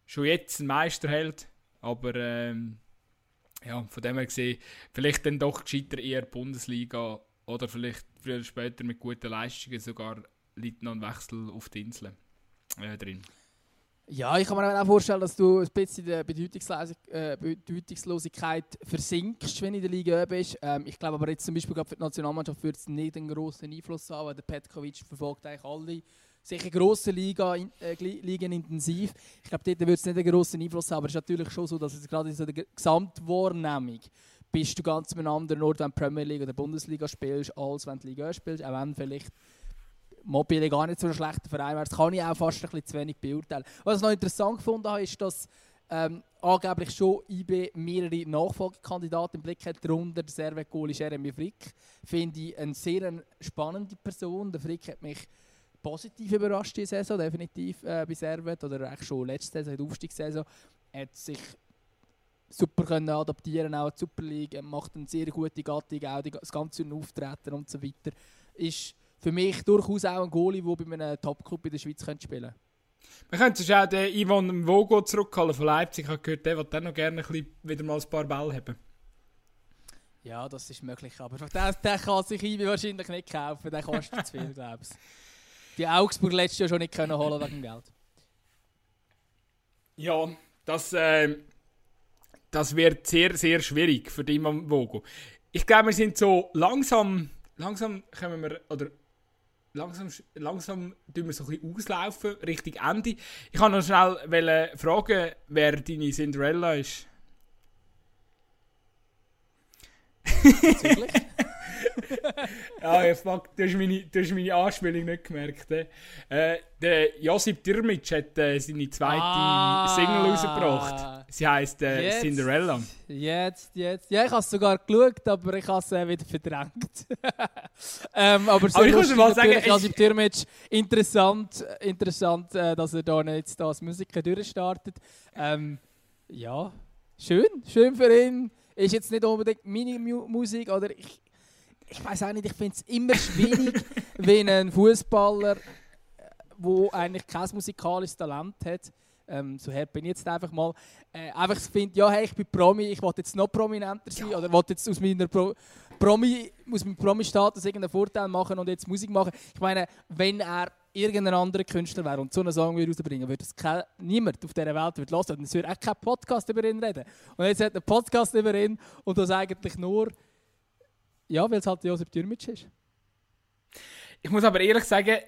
schon jetzt ein Meisterheld, aber ähm, ja, von dem her gesehen, vielleicht dann doch gescheiter eher Bundesliga oder vielleicht früher oder später mit guten Leistungen sogar liegt noch ein Wechsel auf die Insel äh, drin. Ja, ich kann mir auch vorstellen, dass du ein bisschen in der äh, Bedeutungslosigkeit versinkst, wenn du in der Liga bist. Ähm, ich glaube aber jetzt zum Beispiel für die Nationalmannschaft wird es nicht einen grossen Einfluss haben, weil der Petkovic verfolgt eigentlich alle sicher grosse Liga, äh, Ligen intensiv. Ich glaube, dort wird es nicht einen grossen Einfluss haben, aber es ist natürlich schon so, dass es gerade in so der Gesamtwahrnehmung bist du ganz an einem anderen Ort, wenn du Premier League oder Bundesliga spielst, als wenn du Liga spielst, auch wenn vielleicht Mobile gar nicht so ein schlechter Verein wäre. Das kann ich auch fast ein bisschen zu wenig beurteilen. Was ich noch interessant gefunden habe, ist, dass ähm, angeblich schon IB mehrere Nachfolgekandidaten im Blick hat, darunter der Servet-Goalie Jeremy Frick. Finde ich eine sehr spannende Person. Der Frick hat mich positiv überrascht diese Saison, definitiv äh, bei Servet oder eigentlich schon letzte Saison, die Aufstiegssaison. Er hat sich super können adaptieren, auch die Super League, macht eine sehr gute Gattung, auch das ganze Auftreten und so weiter. Ist für mich durchaus auch ein Goalie, der bei einem Top-Club in der Schweiz könnte spielen könnte. Man könnte sich auch den Ivan Vogo zurückholen von Leipzig. Ich habe gehört, der will dann noch gerne ein bisschen wieder mal ein paar Bälle haben. Ja, das ist möglich, aber den, den kann sich Ibi wahrscheinlich nicht kaufen, der kostet zu viel, glaube ich. Die Augsburg letztes Jahr schon nicht können holen wegen Geld. Ja, das, äh, das wird sehr, sehr schwierig für die Vogo. Ich glaube, wir sind so langsam, langsam kommen wir, oder langsam, langsam tun wir so ein bisschen auslaufen, Richtung Ende. Ich kann noch schnell fragen, wer deine Cinderella ist. ja, ich fuck, du, hast meine, du hast meine Anspielung nicht gemerkt. Äh, der Josip Dirmic hat äh, seine zweite ah, Single rausgebracht. Sie heisst äh, Cinderella. Jetzt, jetzt. Ja, ich habe es sogar geschaut, aber ich habe es äh, wieder verdrängt. ähm, aber so aber ich muss mal sagen, Josip Dirmic, interessant, interessant äh, dass er da jetzt als Musiker durchstartet. Ähm, ja, schön, schön für ihn ist jetzt nicht unbedingt meine Musik oder ich, ich weiß auch nicht, ich finde es immer schwierig, wenn ein Fußballer, der eigentlich kein musikalisches Talent hat, ähm, so her bin ich jetzt einfach mal, äh, einfach finde, ja, hey, ich bin Promi, ich wollte jetzt noch prominenter sein ja. oder wollte jetzt aus meiner Pro Promi, aus meinem Promi-Status irgendeinen Vorteil machen und jetzt Musik machen. Ich meine, wenn er irgendein anderer Künstler wäre und so einen Song würde rausbringen, würde es kein, niemand auf dieser Welt würde hören. Und es würde auch kein Podcast über ihn reden. Und jetzt hat ein Podcast über ihn und das eigentlich nur, ja, weil es halt Josef Dürmitsch ist. Ich muss aber ehrlich sagen,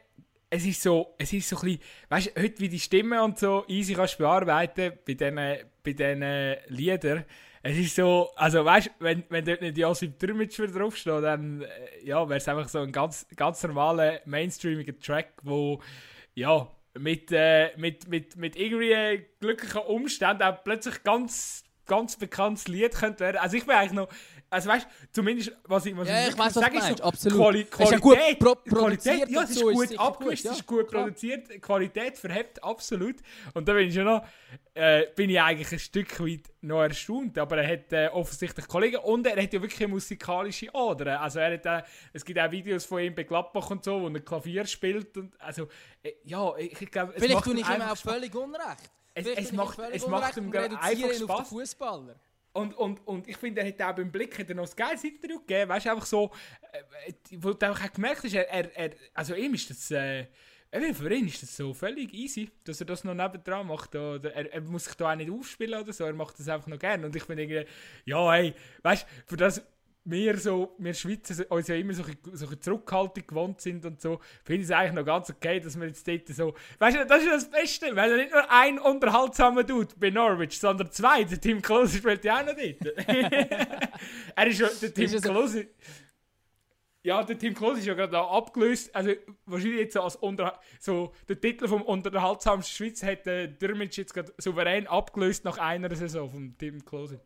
es ist so, es ist so ein bisschen, weißt du, heute wie die Stimme und so easy kannst du bearbeiten bei diesen, bei diesen Liedern. Es ist so, also weißt du, wenn, wenn dort nicht Josip Dürmitsch draufsteht, dann äh, ja, wäre es einfach so ein ganz, ganz normaler, mainstreamiger Track, wo ja, mit, äh, mit, mit, mit irgendwie glücklichen Umständen auch plötzlich ganz, ganz bekanntes Lied könnte werden. Also ich bin eigentlich noch also weißt du, zumindest, was ich, was ja, ich, ich weiss, sagen, ist so, absolut. Quali Qualität, ist ja gut Qualität, ja, es ist gut ist abgemischt, es ist gut produziert, Qualität verhebt, absolut. Und da bin ich schon noch, äh, bin ich eigentlich ein Stück weit noch erstaunt, aber er hat äh, offensichtlich Kollegen und er hat ja wirklich musikalische Ader. Also er hat, äh, es gibt auch Videos von ihm bei Gladbach und so, wo er Klavier spielt und also, äh, ja, ich, ich glaube, Vielleicht tue ich ihm auch völlig unrecht. Es, es macht, es macht ihm einfach Spaß. Fußballer. Und, und, und ich finde, er hat auch beim Blick hat er noch ein geiles Interview gegeben, weißt du, einfach so, äh, wo du auch gemerkt hast, er, er, er, also ihm ist das, äh, für ihn ist das so völlig easy, dass er das noch nebendran macht. Oder er, er muss sich da auch nicht aufspielen oder so, er macht das einfach noch gerne. Und ich finde irgendwie, ja, hey, weißt du, für das wir so, wir Schweizer uns ja immer so, so Zurückhaltung gewohnt sind und so, finde ich es eigentlich noch ganz okay, dass wir jetzt dort so, weißt du, das ist das Beste, weil er nicht nur ein unterhaltsamer tut bei Norwich, sondern zwei, der Tim Klose spielt ja auch noch dort. er ist ja, der Tim Klose, ja, der Tim Klose ist ja gerade abgelöst, also wahrscheinlich jetzt so als unter, so der Titel vom unterhaltsamsten Schweiz hat der Dürmitsch jetzt gerade souverän abgelöst nach einer Saison von Tim Klose.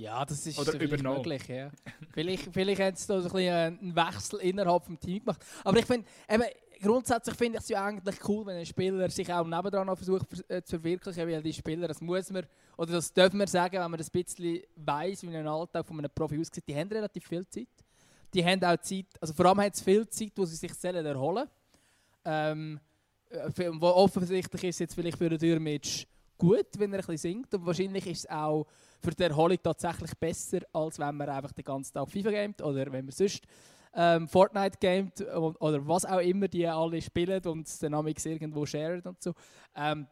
Ja, das ist Oder vielleicht möglich. Ja. vielleicht vielleicht hat es da so ein einen Wechsel innerhalb des Teams gemacht. Aber ich finde, grundsätzlich finde ich es ja eigentlich cool, wenn ein Spieler sich auch nebendran noch versucht äh, zu verwirklichen, weil die Spieler, das muss man, oder das dürfen wir sagen, wenn man das ein bisschen weiss, wie ein Alltag von einem Profi aussieht, die haben relativ viel Zeit. Die haben auch Zeit, also vor allem haben sie viel Zeit, wo sie sich selber erholen. Ähm, äh, offensichtlich ist jetzt vielleicht für den Dürmitsch gut, wenn er ein bisschen singt und wahrscheinlich ist es auch für die Erholung tatsächlich besser, als wenn man einfach den ganzen Tag FIFA gamet oder wenn man sonst ähm, Fortnite gamet oder was auch immer die alle spielen und es dann irgendwo sharen und so. Ähm,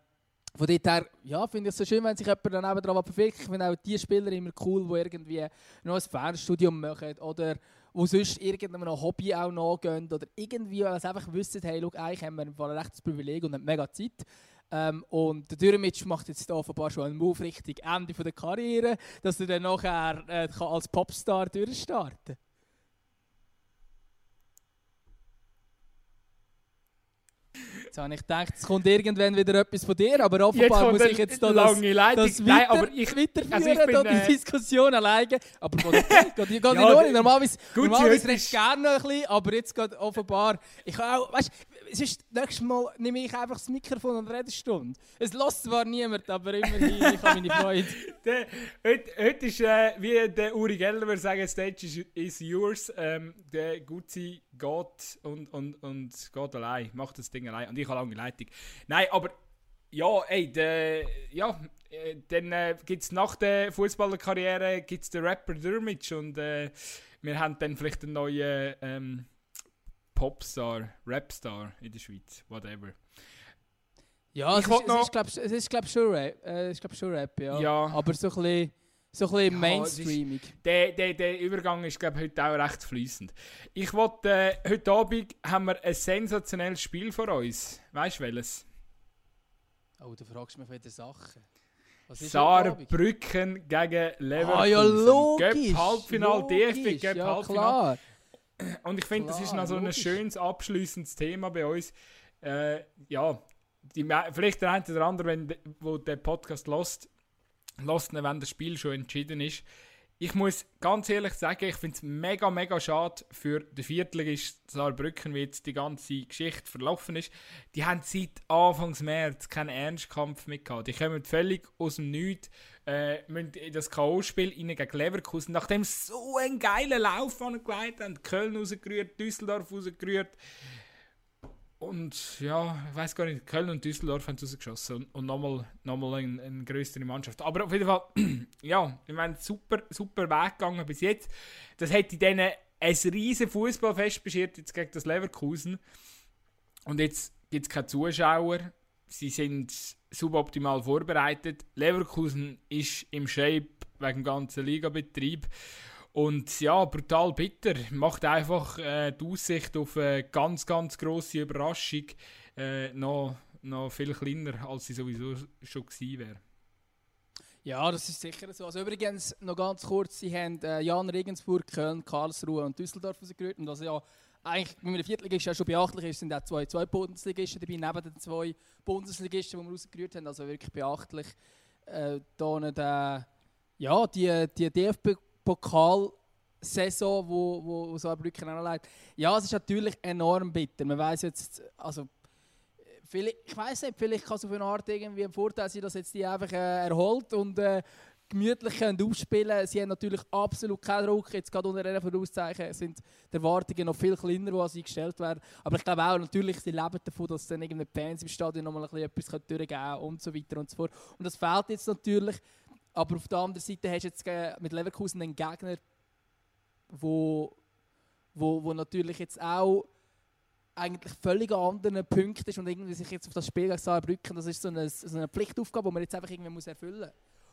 von dort her, ja, finde ich es so schön, wenn sich jemand dann eben daran verwirklicht. Ich finde auch die Spieler immer cool, die irgendwie noch ein Fernstudium machen oder wo sonst irgendeinem Hobby auch nachgehen oder irgendwie, weil sie einfach wissen, hey, look, eigentlich haben wir ein rechtes Privileg und haben mega Zeit. Ähm, und der Dürmitsch macht jetzt offenbar schon einen Move Richtung Ende der Karriere, dass er dann nachher äh, als Popstar durchstarten kann. Jetzt habe ich gedacht, es kommt irgendwann wieder etwas von dir, aber offenbar muss ich jetzt da das, das weiter, Nein, aber ich, weiterführen, also ich bin, die äh, Diskussion alleine. Aber geht okay, geht, geht ja, in Ordnung. Normalerweise, normalerweise recht gerne noch ein bisschen, aber jetzt geht offenbar... Ich auch, weißt, sonst nächstes Mal nehme ich einfach das Mikrofon und rede eine Stunde. Es lässt zwar niemand, aber immerhin, ich habe meine Freude. heute, heute ist, äh, wie der Uri Geller würde sagen, Stage is, is yours. Ähm, der Gutzi geht und, und, und geht allein, macht das Ding allein. Und ich habe lange Leitung. Nein, aber Ja, ey, de, ja, äh, dann äh, gibt es nach der Fußballerkarriere gibt's den Rapper Dermich und äh, wir haben dann vielleicht einen neuen ähm, Popstar, Rapstar in der Schweiz, whatever. Ja, Ich es, ist, noch- es ist, glaube glaub, schon Rap. Äh, es ist, glaub, schon Rap, ja. Ja. Aber so ein bisschen, so ein bisschen Ja, mainstreamig. Der, der, der Übergang ist, glaube ich, heute auch recht fließend. Ich wollte, äh, heute Abend haben wir ein sensationelles Spiel vor uns. Weißt du welches? Oh, du fragst mich wieder Sachen. Saarbrücken gegen Leverkusen. Ah ja, logisch. Göpp Halbfinal, DFB Göpp ja, Halbfinal. klar. Und ich finde, das ist noch so ein schönes abschließendes Thema bei uns. Äh, ja, die, vielleicht der eine oder andere, wenn wo der Podcast lost, lost wenn das Spiel schon entschieden ist. Ich muss ganz ehrlich sagen, ich finde es mega, mega schade für den Viertligist Saarbrücken, wie jetzt die ganze Geschichte verlaufen ist. Die haben seit Anfangs März keinen Ernstkampf mehr gehabt. Die kommen völlig aus dem Nichts, äh, müssen in das K.O.-Spiel gegen Leverkusen, nachdem sie so einen geilen Lauf angelegt haben, Köln rausgerührt, Düsseldorf rausgerührt. Und ja, ich weiß gar nicht, Köln und Düsseldorf haben es rausgeschossen und, und nochmal noch mal eine, eine größere Mannschaft. Aber auf jeden Fall, ja, ich meine, super, super Weg gegangen bis jetzt. Das hätte denen ein riesen Fußballfest beschert jetzt gegen das Leverkusen. Und jetzt gibt es keine Zuschauer. Sie sind suboptimal vorbereitet. Leverkusen ist im Shape wegen dem ganzen Ligabetrieb. Und ja, brutal bitter. Macht einfach äh, die Aussicht auf eine ganz, ganz grosse Überraschung äh, noch, noch viel kleiner, als sie sowieso schon gewesen wäre. Ja, das ist sicher so. Also übrigens, noch ganz kurz, sie haben äh, Jan Regensburg, Köln, Karlsruhe und Düsseldorf rausgerührt. Und was ja eigentlich mit einem Viertligist schon beachtlich ist, sind auch zwei, zwei Bundesligisten dabei, neben den zwei Bundesligisten, die wir rausgerührt haben. Also wirklich beachtlich. Äh, da nicht, äh, ja, die, die DFB-Pokal-Saison, wo, wo, wo Saarbrücken auch noch leidet. Ja, es ist natürlich enorm bitter. Man weiß jetzt, also ich weiß nicht, vielleicht kann es auf eine Art irgendwie ein Vorteil sein, dass jetzt die einfach äh, erholt und äh, gemütlich können aufspielen Sie haben natürlich absolut keinen Druck. Jetzt gerade unter einer Vorauszeichen sind die Erwartungen noch viel kleiner, die sie gestellt werden. Aber ich glaube auch, natürlich, sie leben davon, dass dann irgendeine Fans im Stadion nochmal ein bisschen etwas durchgeben können und so weiter und so fort. Und das fehlt jetzt natürlich. Aber auf der anderen Seite hast du jetzt mit Leverkusen einen Gegner, wo, wo, wo natürlich jetzt auch eigentlich völlig an anderen Punkten ist und irgendwie sich jetzt auf das Spiel gegen Saarbrücken, das ist so eine, so eine Pflichtaufgabe, die man jetzt einfach irgendwie muss erfüllen muss.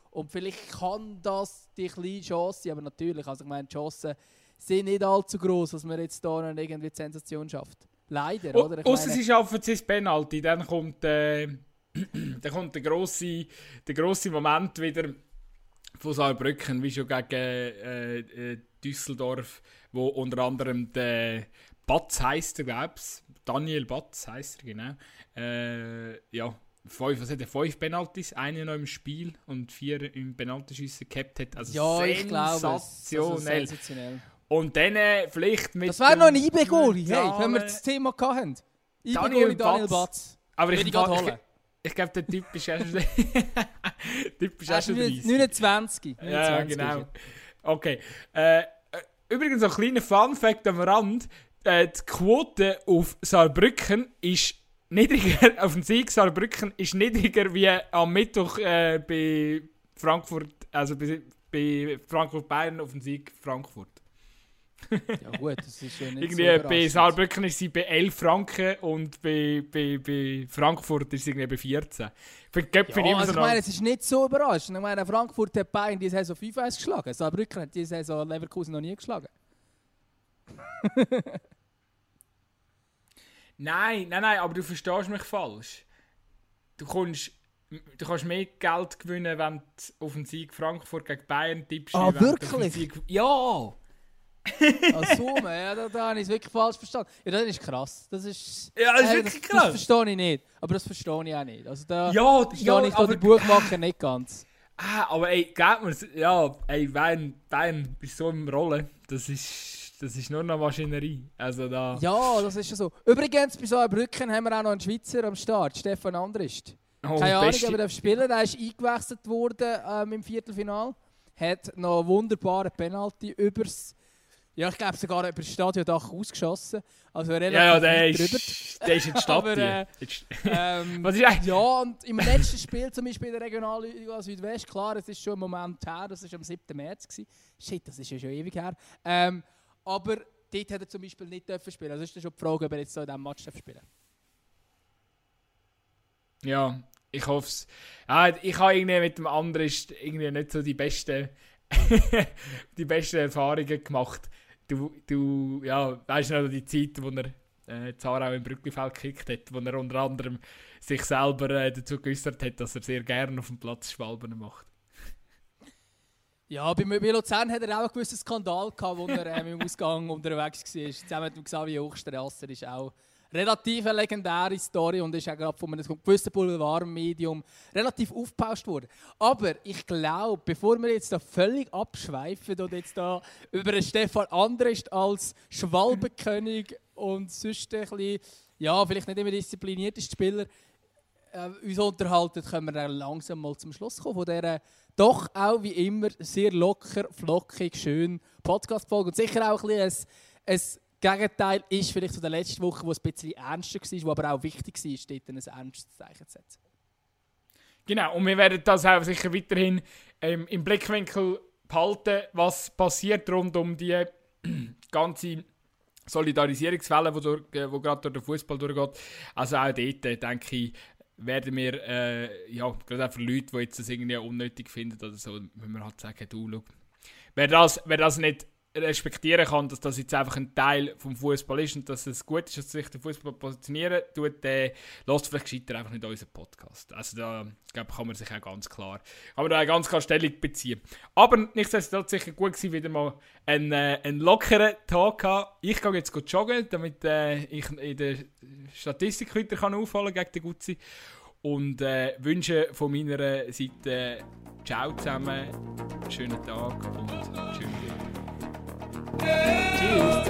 Und vielleicht kann das die kleine Chance sein, aber natürlich, also ich meine, die Chancen sind nicht allzu groß, dass man jetzt da noch irgendwie die Sensation schafft. Leider, oder? Ich Außer sie schaffen es Penalty, dann kommt, äh, dann kommt der grosse, der grosse Moment wieder von Saarbrücken, wie schon gegen äh, äh, Düsseldorf, wo unter anderem der Batz heisst er, glaub's. Daniel Batz heisst er, genau. Äh, ja, fünf, was hat er? Fünf Penalties, eine noch im Spiel und vier im Penaltyschiessen gehabt hat. Also ja, ich glaube es. sensationell. Also sensationell. Und dann äh, vielleicht mit Das wäre noch ein dem IB-Goalie, hey, wenn wir das Thema hatten. Daniel IB-Goalie Daniel Batz. Batz. Aber ich, ich ich. Ich glaube, der Typ ist erst, typ ist erst ist 30. 29. Ja, 29 genau. Okay. Äh, äh, übrigens, ein kleiner Fun-Fact am Rand. Äh, die Quote auf Saarbrücken ist niedriger, auf den Sieg Saarbrücken ist niedriger wie am Mittwoch äh, bei Frankfurt, also bei, bei Frankfurt-Bayern auf den Sieg Frankfurt. Ja gut, das ist ja nicht Irgendwie so bei. Saarbrücken ist sie bei 11 Franken und bei, bei, bei Frankfurt ist sie irgendwie bei 14. Für die Ja, also so ich meine, es ist nicht so überraschend. Ich meine, Frankfurt hat Bayern diese Saison 5-1 geschlagen. Saarbrücken hat diese Saison Leverkusen noch nie geschlagen. Nein, nein, nein, aber du verstehst mich falsch. Du kommst, du kannst mehr Geld gewinnen, wenn du auf den Sieg Frankfurt gegen Bayern tippst. Ah, wirklich? Sieg- Ja! Als Summe, ja, da, da habe ich es wirklich falsch verstanden. Ja, das ist krass. Das ist, Ja, das ist Äh, wirklich das, krass. Das verstehe ich nicht. Aber das verstehe ich auch nicht. Also da Ja, verstehe ja, ich da die Buchmacher nicht ganz. Ah, aber ey, glaub mir, ja, ey, Bayern, Bayern ist so im Rollen. Das ist, das ist nur noch Maschinerie. Also da... Ja, das ist ja so. Übrigens, bei Saarbrücken haben wir auch noch einen Schweizer am Start, Stefan Andrist. Oh, Keine Ahnung, beste- ob er darf spielen Der ist eingewechselt worden ähm, im Viertelfinal. Hat noch einen wunderbaren Penalty übers Ja, ich glaube sogar über das Stadiondach ausgeschossen. Also relativ Ja, ja, der ist, der ist in der Stadt. Aber, äh, Ähm, Was ist eigentlich? ja, und im letzten Spiel, zum Beispiel in der Regionalliga Südwest, klar, es ist schon ein Moment her, das war am 7. März. Gewesen. Shit, das ist ja schon ewig her. Ähm, aber dort hat er zum Beispiel nicht dürfen spielen. Also ist das schon die Frage, ob er jetzt so in diesem Match darf spielen Ja, ich hoffe es. Ah, ich habe irgendwie mit dem anderen irgendwie nicht so die besten, die besten Erfahrungen gemacht. Du, du ja, weißt noch die Zeit, wo er äh, Zarau im Brücklifeld gekickt hat, wo er unter anderem sich selber äh, dazu geäußert hat, dass er sehr gerne auf dem Platz Schwalben macht. Ja, bei, bei Luzern hat er auch einen gewissen Skandal gehabt, wo er ähm, im Ausgang unterwegs war. Zusammen mit dem Xavier Hochstrasser ist auch relativ eine legendäre Story und ist auch gerade von einem gewissen Boulevardmedium relativ aufgepauscht worden. Aber ich glaube, bevor wir jetzt da völlig abschweifen und jetzt da über einen Stefan Andrest als Schwalbenkönig und sonst ein bisschen, ja, vielleicht nicht immer disziplinierteste Spieler äh, uns unterhalten, können wir dann langsam mal zum Schluss kommen von dieser doch auch wie immer sehr locker, flockig, schön Podcast-Folge. Und sicher auch ein, bisschen ein, ein Gegenteil ist vielleicht zu der letzten Woche, wo es ein bisschen ernster war, wo aber auch wichtig war, dort ein ernstes Zeichen zu setzen. Genau, und wir werden das auch sicher weiterhin ähm, im Blickwinkel behalten, was passiert rund um die ganze Solidarisierungswelle, die, durch, äh, wo gerade durch den Fußball durchgeht. Also auch dort, äh, denke ich, werden wir, äh, ja, gerade auch für Leute, die jetzt das irgendwie unnötig finden oder so, müssen wir halt sagen, du, schau, wer das, wer das nicht respektieren kann, dass das jetzt einfach ein Teil vom Fußball ist und dass es gut ist, dass sich der Fußball positionieren tut, äh, lasst vielleicht gescheiter einfach nicht unseren Podcast. Also da glaube kann man sich auch ganz klar, kann da ganz klar Stellung beziehen. Aber nichtsdestotrotz sicher gut gewesen, wieder mal einen, äh, einen lockeren Tag haben. Ich gehe jetzt gut joggen, damit äh, ich in der Statistik wieder kann aufholen gegen den Gutzi. Und äh, wünsche von meiner Seite Ciao zusammen, schönen Tag und tschüss. Cheers.